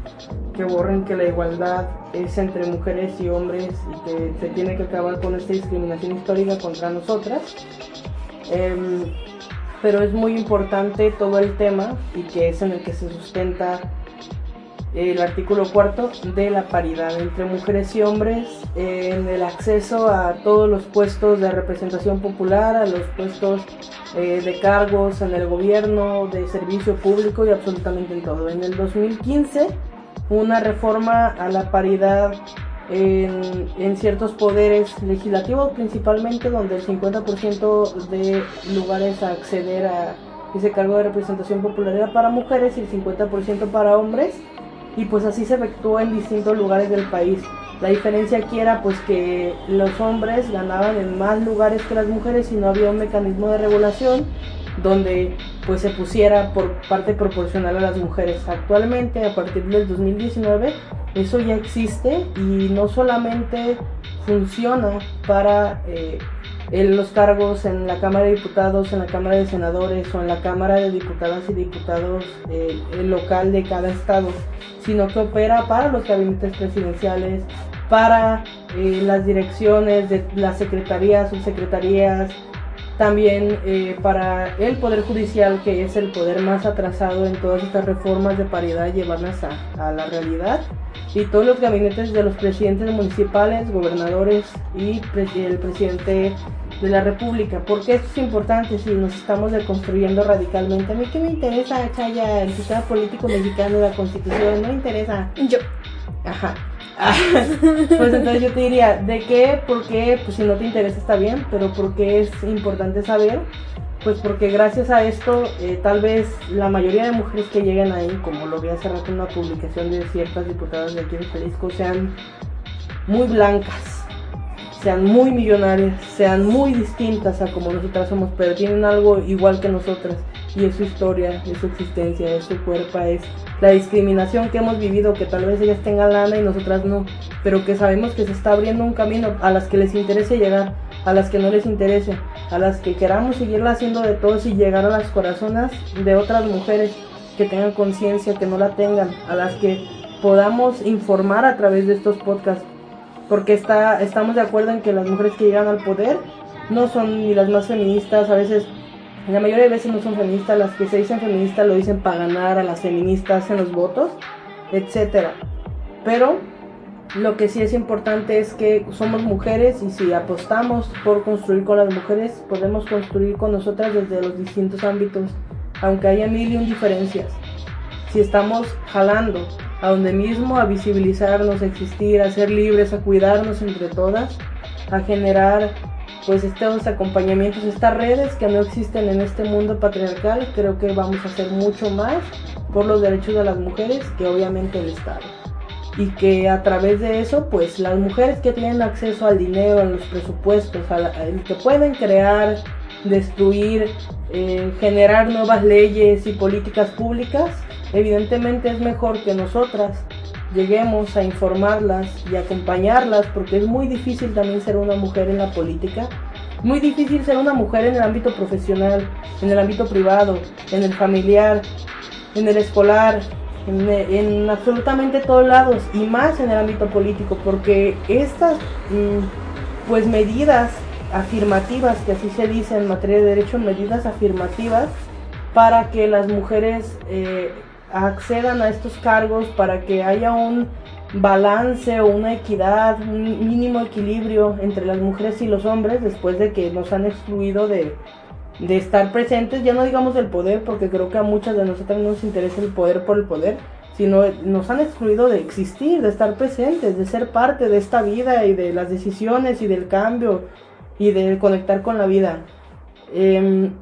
que borren que la igualdad es entre mujeres y hombres y que se tiene que acabar con esta discriminación histórica contra nosotras. Em, pero es muy importante todo el tema y que es en el que se sustenta el artículo cuarto de la paridad entre mujeres y hombres en el acceso a todos los puestos de representación popular, a los puestos eh, de cargos en el gobierno, de servicio público y absolutamente en todo. En el 2015, una reforma a la paridad en, en, ciertos poderes legislativos, principalmente donde el 50% de lugares a acceder a ese cargo de representación popular era para mujeres y el 50% para hombres y pues así se efectuó en distintos lugares del país. La diferencia aquí era pues que los hombres ganaban en más lugares que las mujeres y no había un mecanismo de regulación donde pues se pusiera por parte proporcional a las mujeres. Actualmente, a partir del 2019, eso ya existe y no solamente funciona para eh, en los cargos en la Cámara de Diputados, en la Cámara de Senadores o en la Cámara de Diputadas y Diputados eh, local de cada estado, sino que opera para los gabinetes presidenciales, para eh, las direcciones de las secretarías, subsecretarías, también eh, para el Poder Judicial, que es el poder más atrasado en todas estas reformas de paridad, llevarlas a, a la realidad y todos los gabinetes de los presidentes municipales, gobernadores y el presidente de la República. porque esto es importante si nos estamos deconstruyendo radicalmente? A mí qué me interesa, Chaya, el sistema político mexicano, la constitución, no me interesa.
Yo.
Ajá. pues entonces yo te diría, ¿de qué? ¿Por qué? Pues si no te interesa está bien, pero ¿por qué es importante saber? Pues porque gracias a esto, eh, tal vez la mayoría de mujeres que llegan ahí, como lo vi hace rato en una publicación de ciertas diputadas de aquí de Jalisco, sean muy blancas, sean muy millonarias, sean muy distintas a como nosotras somos, pero tienen algo igual que nosotras y es su historia, es su existencia, es su cuerpo, es la discriminación que hemos vivido, que tal vez ellas tengan lana y nosotras no, pero que sabemos que se está abriendo un camino a las que les interese llegar, a las que no les interese, a las que queramos seguirla haciendo de todos y llegar a las corazonas de otras mujeres que tengan conciencia, que no la tengan, a las que podamos informar a través de estos podcasts, porque está, estamos de acuerdo en que las mujeres que llegan al poder no son ni las más feministas, a veces la mayoría de veces no son feministas, las que se dicen feministas lo dicen para ganar a las feministas en los votos, etc. Pero lo que sí es importante es que somos mujeres y si apostamos por construir con las mujeres, podemos construir con nosotras desde los distintos ámbitos, aunque haya mil y un diferencias. Si estamos jalando a donde mismo, a visibilizarnos, a existir, a ser libres, a cuidarnos entre todas, a generar pues estos acompañamientos, estas redes que no existen en este mundo patriarcal, creo que vamos a hacer mucho más por los derechos de las mujeres que obviamente el Estado. Y que a través de eso, pues las mujeres que tienen acceso al dinero, a los presupuestos, a que pueden crear, destruir, eh, generar nuevas leyes y políticas públicas, evidentemente es mejor que nosotras lleguemos a informarlas y acompañarlas, porque es muy difícil también ser una mujer en la política, muy difícil ser una mujer en el ámbito profesional, en el ámbito privado, en el familiar, en el escolar, en, absolutamente todos lados y más en el ámbito político, porque estas mm, pues medidas afirmativas, que así se dice en materia de derecho, medidas afirmativas para que las mujeres eh, accedan a estos cargos para que haya un balance o una equidad, un mínimo equilibrio entre las mujeres y los hombres después de que nos han excluido de, de estar presentes, ya no digamos del poder, porque creo que a muchas de nosotras no nos interesa el poder por el poder, sino nos han excluido de existir, de estar presentes, de ser parte de esta vida y de las decisiones y del cambio y de conectar con la vida. Em,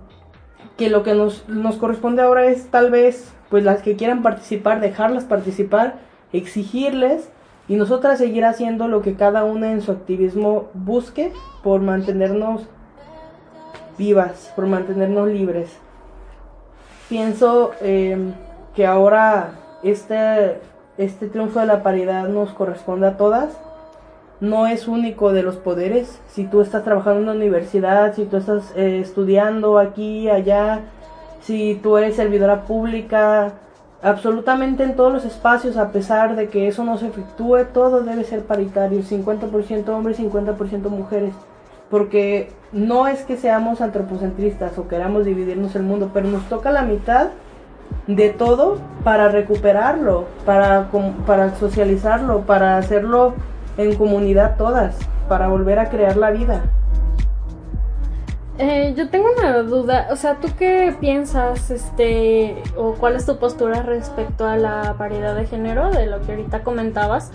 que lo que nos, nos corresponde ahora es tal vez pues las que quieran participar, dejarlas participar, exigirles y nosotras seguir haciendo lo que cada una en su activismo busque por mantenernos vivas, por mantenernos libres. Pienso em, que ahora este, este triunfo de la paridad nos corresponde a todas. No es único de los poderes. Si tú estás trabajando en una universidad, si tú estás eh, estudiando aquí, allá, si tú eres servidora pública, absolutamente en todos los espacios, a pesar de que eso no se efectúe, todo debe ser paritario, 50% hombres, 50% mujeres, porque no es que seamos antropocentristas o queramos dividirnos el mundo, pero nos toca la mitad de todo para recuperarlo, para, para socializarlo, para hacerlo en comunidad todas, para volver a crear la vida.
Eh, yo tengo una duda, o sea, ¿tú qué piensas, este, o cuál es tu postura respecto a la paridad de género, de lo que ahorita comentabas?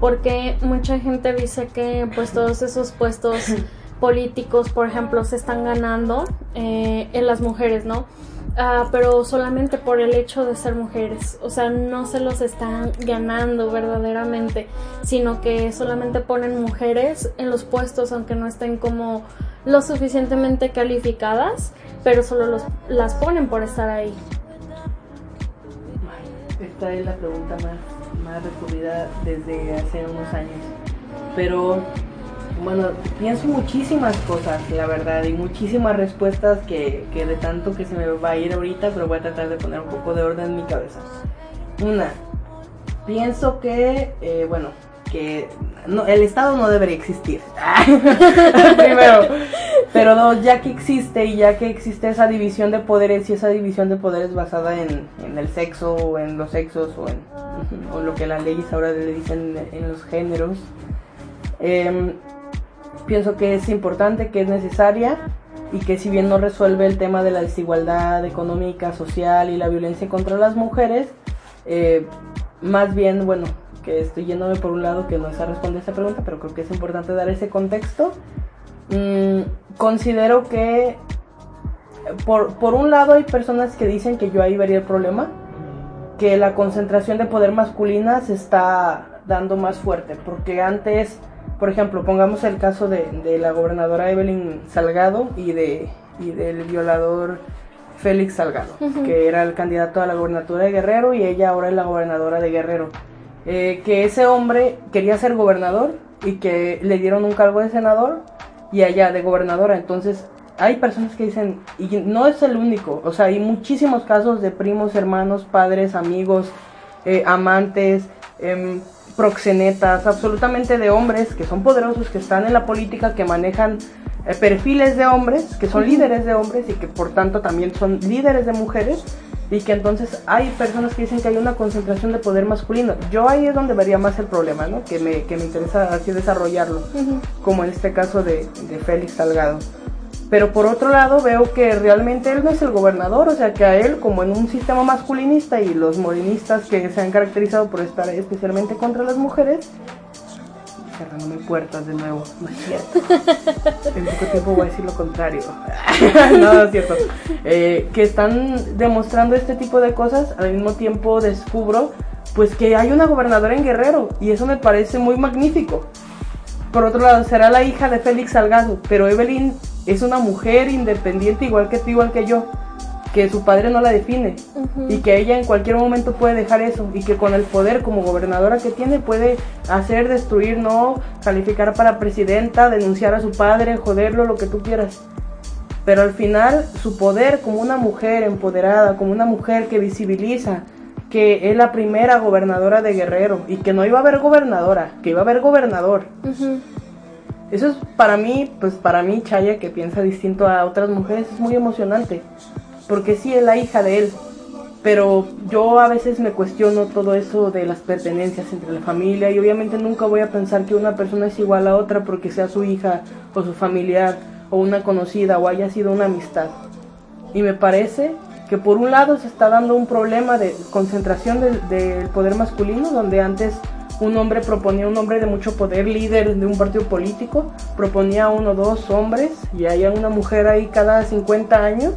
Porque mucha gente dice que, pues, todos esos puestos políticos, por ejemplo, se están ganando eh, en las mujeres, ¿no? Ah, pero solamente por el hecho de ser mujeres, o sea, no se los están ganando verdaderamente, sino que solamente ponen mujeres en los puestos, aunque no estén como lo suficientemente calificadas, pero solo las ponen por estar ahí.
Esta es la pregunta más, más recurrida desde hace unos años, pero bueno, pienso muchísimas cosas, la verdad, y muchísimas respuestas que, que, de tanto que se me va a ir ahorita, pero voy a tratar de poner un poco de orden en mi cabeza. Una, pienso que, eh, bueno, que no, el Estado no debería existir. Primero. Pero no, ya que existe y ya que existe esa división de poderes y esa división de poderes basada en, en el sexo o en los sexos o en o lo que las leyes ahora le dicen en los géneros, eh, pienso que es importante, que es necesaria y que si bien no resuelve el tema de la desigualdad económica, social y la violencia contra las mujeres, eh, más bien, bueno, que estoy yéndome por un lado que no se responde a esa pregunta, pero creo que es importante dar ese contexto. Mm, considero que por, por un lado hay personas que dicen que yo ahí vería el problema, que la concentración de poder masculina se está dando más fuerte, porque antes por ejemplo, pongamos el caso de, la gobernadora Evelyn Salgado y, de, del violador Félix Salgado, que era el candidato a la gobernatura de Guerrero y ella ahora es la gobernadora de Guerrero. Eh, que ese hombre quería ser gobernador y que le dieron un cargo de senador y allá de gobernadora. Entonces, hay personas que dicen, y no es el único, o sea, hay muchísimos casos de primos, hermanos, padres, amigos, eh, amantes, eh, proxenetas, absolutamente de hombres que son poderosos, que están en la política, que manejan eh, perfiles de hombres, que son líderes de hombres y que por tanto también son líderes de mujeres y que entonces hay personas que dicen que hay una concentración de poder masculino. Yo ahí es donde vería más el problema, ¿no? Que me, que me interesa así desarrollarlo, como en este caso de, de Félix Salgado. Pero por otro lado veo que realmente él no es el gobernador, o sea que a él como en un sistema masculinista y los morinistas que se han caracterizado por estar especialmente contra las mujeres, cerrándome puertas de nuevo. No es cierto. en poco tiempo voy a decir lo contrario. no, es cierto. Eh, que están demostrando este tipo de cosas, al mismo tiempo descubro pues que hay una gobernadora en Guerrero y eso me parece muy magnífico. Por otro lado, será la hija de Félix Salgado, pero Evelyn es una mujer independiente igual que tú, igual que yo que su padre no la define y que ella en cualquier momento puede dejar eso y que con el poder como gobernadora que tiene puede hacer, destruir, no, calificar para presidenta, denunciar a su padre, joderlo, lo que tú quieras. Pero al final su poder como una mujer empoderada, como una mujer que visibiliza que es la primera gobernadora de Guerrero y que no iba a haber gobernadora, que iba a haber gobernador. Eso es para mí, pues para mí Chaya que piensa distinto a otras mujeres es muy emocionante porque sí es la hija de él, pero yo a veces me cuestiono todo eso de las pertenencias entre la familia y obviamente nunca voy a pensar que una persona es igual a otra porque sea su hija o su familiar o una conocida o haya sido una amistad. Y me parece que por un lado se está dando un problema de concentración del, poder masculino, donde antes un hombre proponía un hombre de mucho poder, líder de un partido político, proponía uno o dos hombres y hay una mujer ahí cada 50 años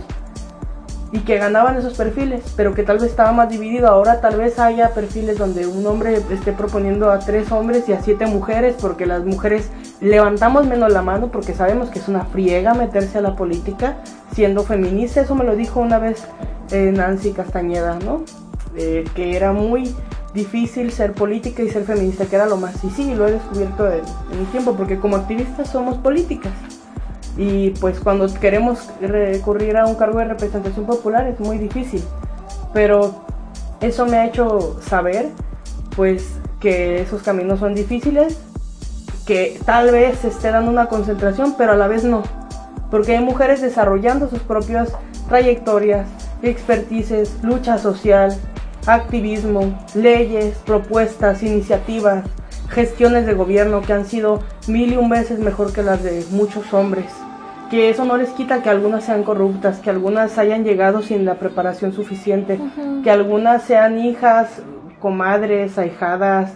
y que ganaban esos perfiles, pero que tal vez estaba más dividido. Ahora tal vez haya perfiles donde un hombre esté proponiendo a tres hombres y a siete mujeres, porque las mujeres levantamos menos la mano porque sabemos que es una friega meterse a la política siendo feminista. Eso me lo dijo una vez eh, Nancy Castañeda, ¿no? Eh, que era muy difícil ser política y ser feminista, que era lo más. Y sí, lo he descubierto en, en tiempo, porque como activistas somos políticas. Y pues cuando queremos recurrir a un cargo de representación popular es muy difícil. Pero eso me ha hecho saber pues que esos caminos son difíciles, que tal vez se esté dando una concentración, pero a la vez no. Porque hay mujeres desarrollando sus propias trayectorias, expertices, lucha social, activismo, leyes, propuestas, iniciativas, gestiones de gobierno que han sido mil y un veces mejor que las de muchos hombres que eso no les quita que algunas sean corruptas, que algunas hayan llegado sin la preparación suficiente, que algunas sean hijas, comadres, ahijadas,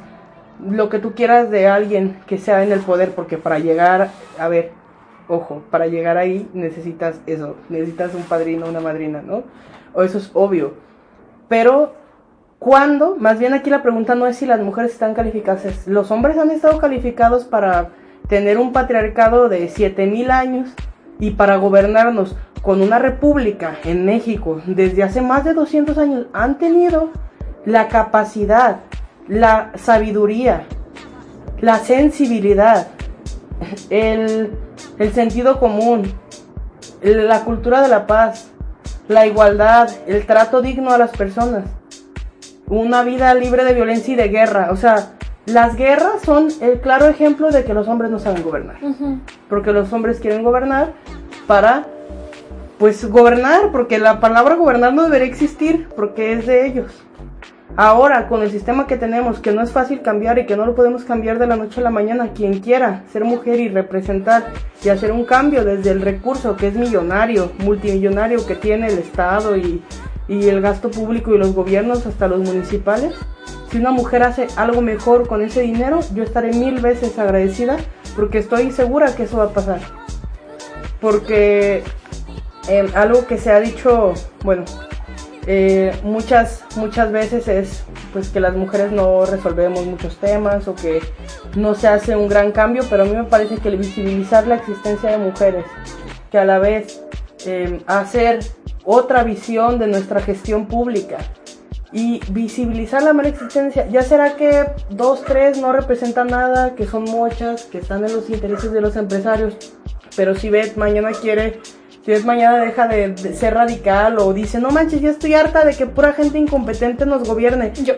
lo que tú quieras de alguien que sea en el poder, porque para llegar, a ver, ojo, para llegar ahí necesitas eso, necesitas un padrino, una madrina, ¿no? O eso es obvio. Pero, ¿cuándo? Más bien aquí la pregunta no es si las mujeres están calificadas, los hombres han estado calificados para tener un patriarcado de 7000 años y para gobernarnos con una república en México desde hace más de 200 años han tenido la capacidad, la sabiduría, la sensibilidad, el, el sentido común, la cultura de la paz, la igualdad, el trato digno a las personas, una vida libre de violencia y de guerra. O sea, las guerras son el claro ejemplo de que los hombres no saben gobernar. Porque los hombres quieren gobernar para, pues, gobernar, porque la palabra gobernar no debería existir, porque es de ellos. Ahora, con el sistema que tenemos, que no es fácil cambiar y que no lo podemos cambiar de la noche a la mañana, quien quiera ser mujer y representar y hacer un cambio desde el recurso que es millonario, multimillonario que tiene el Estado y, y el gasto público y los gobiernos hasta los municipales, si una mujer hace algo mejor con ese dinero, yo estaré mil veces agradecida porque estoy segura que eso va a pasar. Porque em, algo que se ha dicho, bueno, eh, muchas, muchas veces es pues que las mujeres no resolvemos muchos temas o que no se hace un gran cambio, pero a mí me parece que el visibilizar la existencia de mujeres, que a la vez em, hacer otra visión de nuestra gestión pública, y visibilizar la mala existencia. Ya será que dos, tres no representan nada, que son muchas, que están en los intereses de los empresarios. Pero si Beth mañana quiere, si Beth mañana deja de, ser radical o dice, no manches, ya estoy harta de que pura gente incompetente nos gobierne. Yo,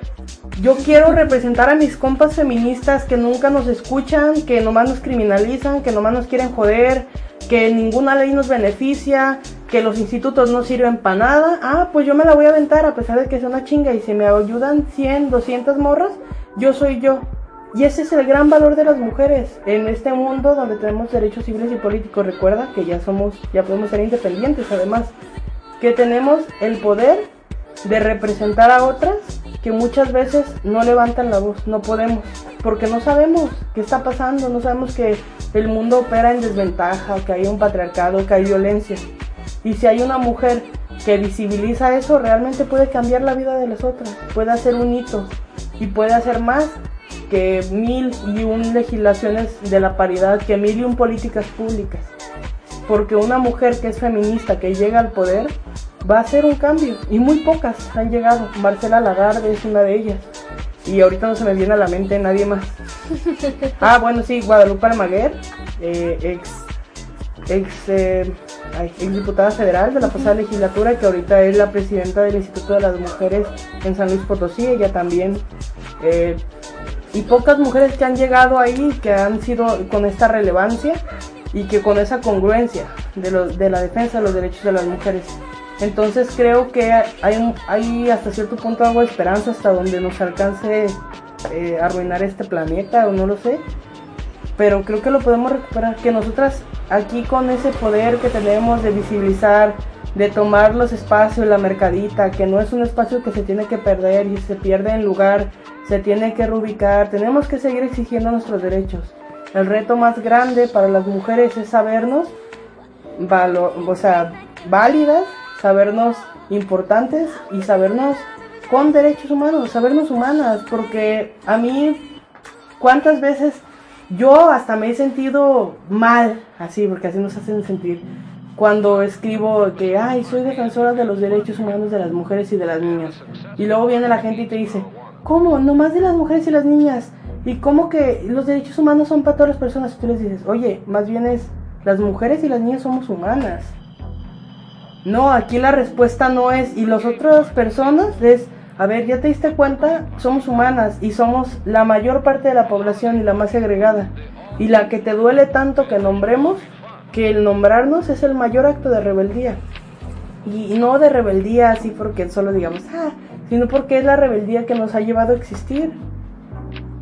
yo quiero representar a mis compas feministas que nunca nos escuchan, que nomás nos criminalizan, que nomás nos quieren joder, que ninguna ley nos beneficia, que los institutos no sirven para nada, ah, pues yo me la voy a aventar a pesar de que es una chinga y si me ayudan 100, 200 morras, yo soy yo. Y ese es el gran valor de las mujeres en este mundo donde tenemos derechos civiles y políticos. Recuerda que ya somos, ya podemos ser independientes además, que tenemos el poder de representar a otras que muchas veces no levantan la voz, no podemos, porque no sabemos qué está pasando, no sabemos que el mundo opera en desventaja, que hay un patriarcado, que hay violencia. Y si hay una mujer que visibiliza eso, realmente puede cambiar la vida de las otras, puede hacer un hito y puede hacer más que mil y un legislaciones de la paridad, que mil y un políticas públicas. Porque una mujer que es feminista, que llega al poder, va a hacer un cambio. Y muy pocas han llegado. Marcela Lagarde es una de ellas. Y ahorita no se me viene a la mente nadie más. ah, bueno, sí, Guadalupe Almaguer, eh, ex, ex, eh, ex diputada federal de la pasada legislatura, que ahorita es la presidenta del Instituto de las Mujeres en San Luis Potosí. Ella también. Eh, y pocas mujeres que han llegado ahí, que han sido con esta relevancia y que con esa congruencia de, los, de la defensa de los derechos de las mujeres. Entonces creo que hay, hay hasta cierto punto algo de esperanza hasta donde nos alcance eh, arruinar este planeta o no lo sé. Pero creo que lo podemos recuperar. Que nosotras aquí con ese poder que tenemos de visibilizar, de tomar los espacios, la mercadita, que no es un espacio que se tiene que perder y se pierde en lugar, se tiene que reubicar, tenemos que seguir exigiendo nuestros derechos. El reto más grande para las mujeres es sabernos, o sea, válidas sabernos importantes y sabernos con derechos humanos, sabernos humanas, porque a mí, ¿cuántas veces yo hasta me he sentido mal, así, porque así nos hacen sentir, cuando escribo que, ay, soy defensora de los derechos humanos de las mujeres y de las niñas, y luego viene la gente y te dice, ¿cómo? No más de las mujeres y las niñas, y cómo que los derechos humanos son para todas las personas, y tú les dices, oye, más bien es, las mujeres y las niñas somos humanas no, aquí la respuesta no es, y las otras personas es, a ver, ya te diste cuenta, somos humanas y somos la mayor parte de la población y la más segregada. Y la que te duele tanto que nombremos, que el nombrarnos es el mayor acto de rebeldía. Y no de rebeldía así porque solo digamos, ah, sino porque es la rebeldía que nos ha llevado a existir.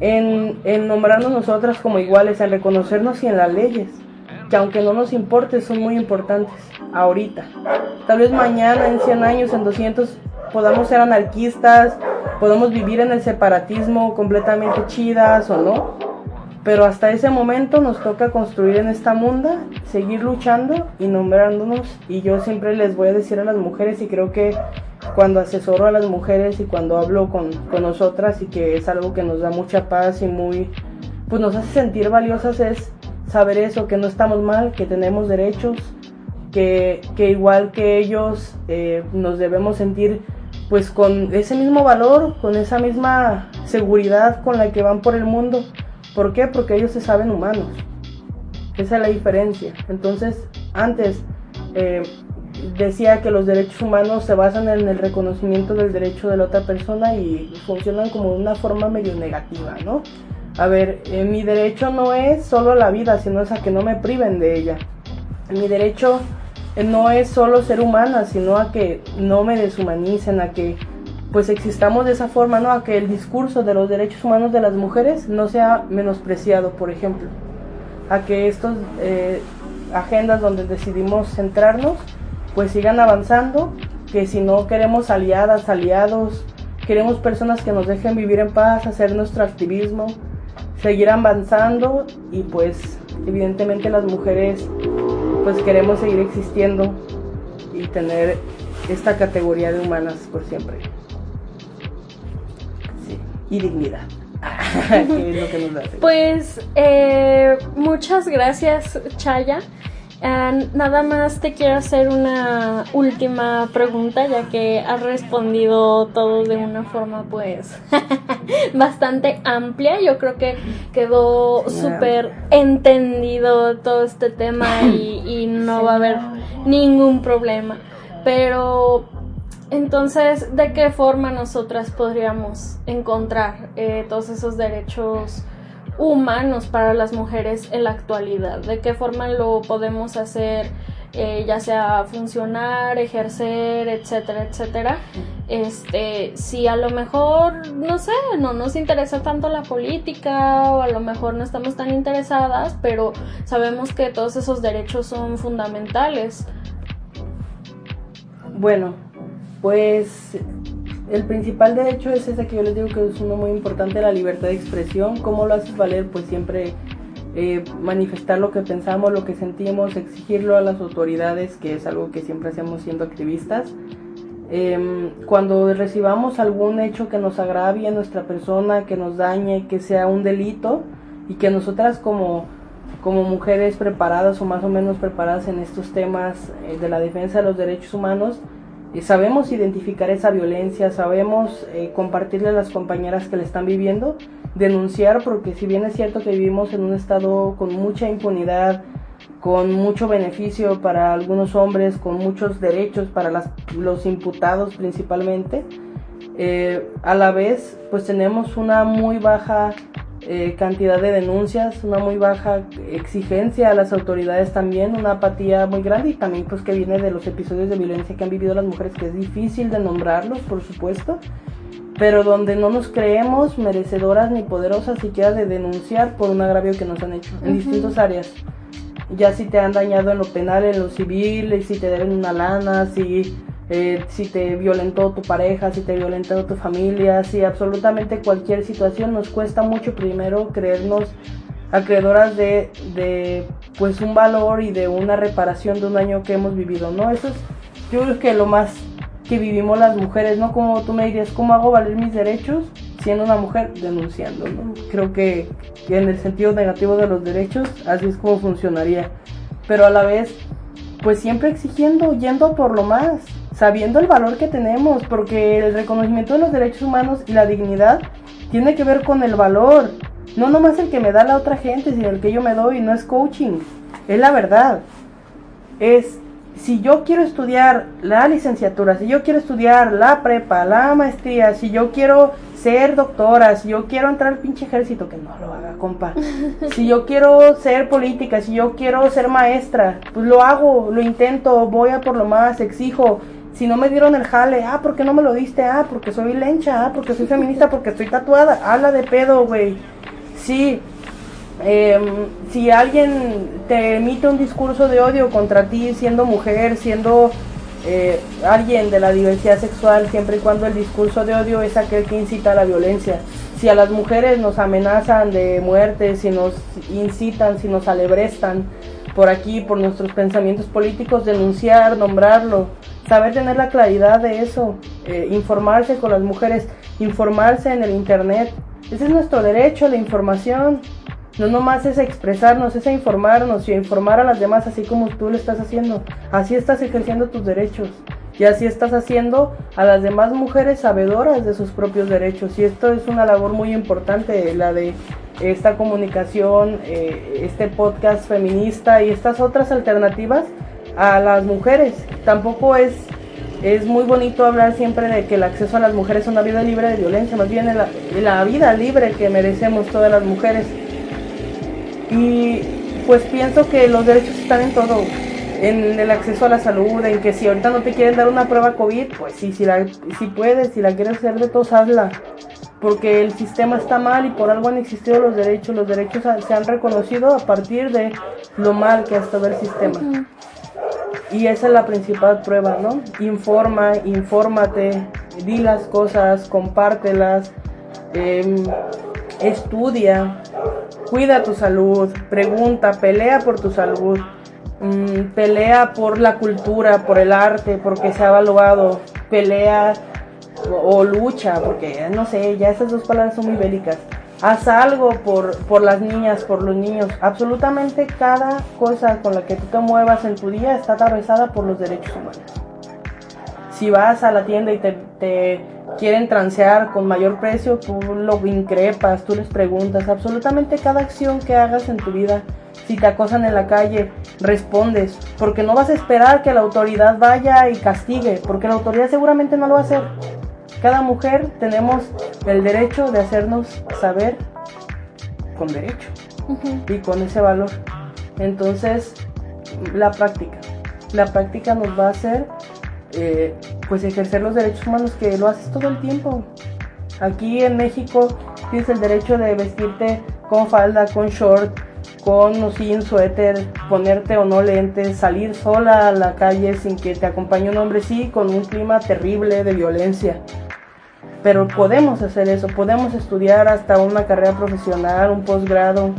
En, en nombrarnos nosotras como iguales, en reconocernos y en las leyes que aunque no nos importe, son muy importantes ahorita. Tal vez mañana, en 100 años, en 200, podamos ser anarquistas, podamos vivir en el separatismo completamente chidas o no. Pero hasta ese momento nos toca construir en esta munda, seguir luchando y nombrándonos. Y yo siempre les voy a decir a las mujeres y creo que cuando asesoro a las mujeres y cuando hablo con, con nosotras y que es algo que nos da mucha paz y muy, pues nos hace sentir valiosas es saber eso, que no estamos mal, que tenemos derechos, que, igual que ellos eh, nos debemos sentir pues con ese mismo valor, con esa misma seguridad con la que van por el mundo. ¿Por qué? Porque ellos se saben humanos. Esa es la diferencia. Entonces, antes eh, decía que los derechos humanos se basan en el reconocimiento del derecho de la otra persona y funcionan como de una forma medio negativa, ¿no? A ver, eh, mi derecho no es solo la vida, sino es a que no me priven de ella. Mi derecho eh, no es solo ser humana, sino a que no me deshumanicen, a que pues existamos de esa forma, ¿no? A que el discurso de los derechos humanos de las mujeres no sea menospreciado, por ejemplo. A que estas eh, agendas donde decidimos centrarnos, pues sigan avanzando, que si no queremos aliadas, aliados, queremos personas que nos dejen vivir en paz, hacer nuestro activismo, seguir avanzando y pues evidentemente las mujeres pues queremos seguir existiendo y tener esta categoría de humanas por siempre. Sí, y dignidad.
es lo que nos hace. Pues eh, muchas gracias Chaya nada más te quiero hacer una última pregunta, ya que has respondido todo de una forma, pues, bastante amplia. Yo creo que quedó súper entendido todo este tema y, no va a haber ningún problema. Pero, entonces, ¿de qué forma nosotras podríamos encontrar eh, todos esos derechos? Humanos para las mujeres en la actualidad, de qué forma lo podemos hacer, eh, ya sea funcionar, ejercer, etcétera, etcétera. Este, si a lo mejor, no sé, no nos interesa tanto la política o a lo mejor no estamos tan interesadas, pero sabemos que todos esos derechos son fundamentales.
Bueno, pues el principal derecho es ese que yo les digo que es uno muy importante, la libertad de expresión. ¿Cómo lo haces valer? Pues siempre eh, manifestar lo que pensamos, lo que sentimos, exigirlo a las autoridades, que es algo que siempre hacemos siendo activistas. Em, cuando recibamos algún hecho que nos agravie a nuestra persona, que nos dañe, que sea un delito y que nosotras como, como mujeres preparadas o más o menos preparadas en estos temas eh, de la defensa de los derechos humanos, sabemos identificar esa violencia, sabemos eh, compartirle a las compañeras que le están viviendo, denunciar, porque si bien es cierto que vivimos en un estado con mucha impunidad, con mucho beneficio para algunos hombres, con muchos derechos para las, los imputados principalmente, eh, a la vez pues tenemos una muy baja eh, cantidad de denuncias, una muy baja exigencia a las autoridades también, una apatía muy grande y también pues que viene de los episodios de violencia que han vivido las mujeres, que es difícil de nombrarlos, por supuesto, pero donde no nos creemos merecedoras ni poderosas siquiera de denunciar por un agravio que nos han hecho en distintas áreas. Ya si te han dañado en lo penal, en lo civil, si te deben una lana, si eh, si te violentó tu pareja, si te violentó tu familia, si absolutamente cualquier situación nos cuesta mucho primero creernos acreedoras de, pues un valor y de una reparación de un daño que hemos vivido, ¿no? Eso es yo creo que lo más que vivimos las mujeres, ¿no? Como tú me dirías, ¿cómo hago valer mis derechos siendo una mujer denunciando, ¿no? Creo que, que en el sentido negativo de los derechos, así es como funcionaría. Pero a la vez, pues siempre exigiendo, yendo por lo más, sabiendo el valor que tenemos, porque el reconocimiento de los derechos humanos y la dignidad tiene que ver con el valor, no nomás el que me da la otra gente, sino el que yo me doy, no es coaching, es la verdad. Es si yo quiero estudiar la licenciatura, si yo quiero estudiar la prepa, la maestría, si yo quiero ser doctora, si yo quiero entrar al pinche ejército, que no lo haga, compa. Si yo quiero ser política, si yo quiero ser maestra, pues lo hago, lo intento, voy a por lo más, exijo, si no me dieron el jale, ah, ¿por qué no me lo diste? Ah, porque soy lencha, ah, porque soy feminista, porque estoy tatuada. Habla de pedo, güey. Sí. Em, si alguien te emite un discurso de odio contra ti, siendo mujer, siendo eh, alguien de la diversidad sexual, siempre y cuando el discurso de odio es aquel que incita a la violencia. Si a las mujeres nos amenazan de muerte, si nos incitan, si nos alebrestan por aquí, por nuestros pensamientos políticos, denunciar, nombrarlo, saber tener la claridad de eso, eh, informarse con las mujeres, informarse en el Internet. Ese es nuestro derecho la información. No nomás es expresarnos, es informarnos y informar a las demás así como tú lo estás haciendo. Así estás ejerciendo tus derechos. Y así estás haciendo a las demás mujeres sabedoras de sus propios derechos. Y esto es una labor muy importante, la de esta comunicación, eh, este podcast feminista y estas otras alternativas a las mujeres. Tampoco es, es muy bonito hablar siempre de que el acceso a las mujeres es una vida libre de violencia, más bien la, la vida libre que merecemos todas las mujeres. Y pues pienso que los derechos están en todo, en el acceso a la salud, en que si ahorita no te quieren dar una prueba COVID, pues sí, si, la, si puedes, si la quieres hacer de todos, hazla. Porque el sistema está mal y por algo han existido los derechos. Los derechos se han reconocido a partir de lo mal que ha estado el sistema. Y esa es la principal prueba, ¿no? Informa, infórmate, di las cosas, compártelas, em, estudia, cuida tu salud, pregunta, pelea por tu salud, mm, pelea por la cultura, por el arte, porque se ha evaluado, pelea o, lucha, porque no sé, ya esas dos palabras son muy bélicas haz algo por, por las niñas, por los niños. Absolutamente cada cosa con la que tú te muevas en tu día está atravesada por los derechos humanos. Si vas a la tienda y te, te quieren transear con mayor precio, tú lo increpas, tú les preguntas. Absolutamente cada acción que hagas en tu vida, si te acosan en la calle, respondes. Porque no vas a esperar que la autoridad vaya y castigue, porque la autoridad seguramente no lo va a hacer cada mujer tenemos el derecho de hacernos saber con derecho y con ese valor. Entonces, la práctica. La práctica nos va a hacer eh, pues ejercer los derechos humanos que lo haces todo el tiempo. Aquí en México tienes el derecho de vestirte con falda, con short, con o sin suéter, ponerte o no lentes, salir sola a la calle sin que te acompañe un hombre, sí, con un clima terrible de violencia pero podemos hacer eso, podemos estudiar hasta una carrera profesional, un posgrado,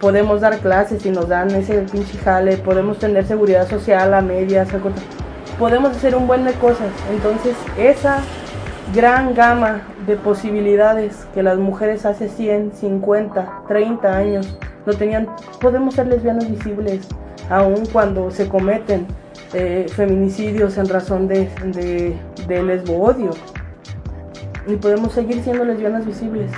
podemos dar clases y nos dan ese pinche jale, podemos tener seguridad social a medias, podemos hacer un buen de cosas. Entonces, esa gran gama de posibilidades que las mujeres hace 100, 50, 30 años no tenían, podemos ser lesbianas visibles, aun cuando se cometen eh, feminicidios en razón de, de, de lesbo odio. Y podemos seguir siendo lesbianas visibles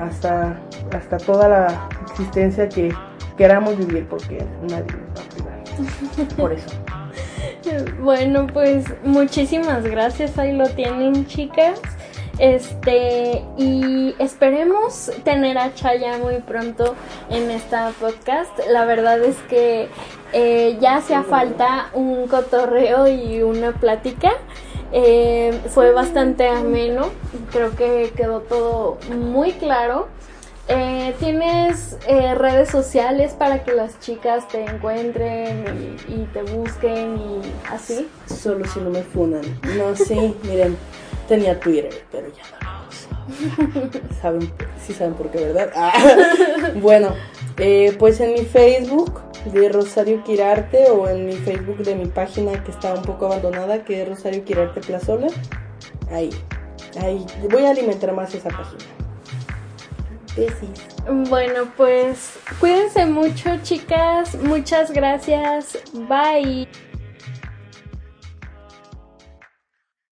hasta, hasta toda la existencia que queramos vivir, porque nadie nos va a privar. Por eso.
Bueno, pues muchísimas gracias, ahí lo tienen chicas. Este, y esperemos tener a Chaya muy pronto en esta podcast. La verdad es que eh, ya hacía falta un cotorreo y una plática. Eh, fue bastante ameno, creo que quedó todo muy claro. Eh, ¿Tienes eh, redes sociales para que las chicas te encuentren y, y, te busquen y así?
Solo si no me funan. No, sí, miren, tenía Twitter, pero ya no lo uso. ¿Saben? Sí saben por qué, ¿verdad? Ah. Bueno, eh, pues en mi Facebook de Rosario Quirarte o en mi Facebook de mi página que está un poco abandonada, que es Rosario Quirarte Plazola. Ahí, ahí, voy a alimentar más esa página.
Bueno, pues cuídense mucho, chicas. Muchas gracias. Bye.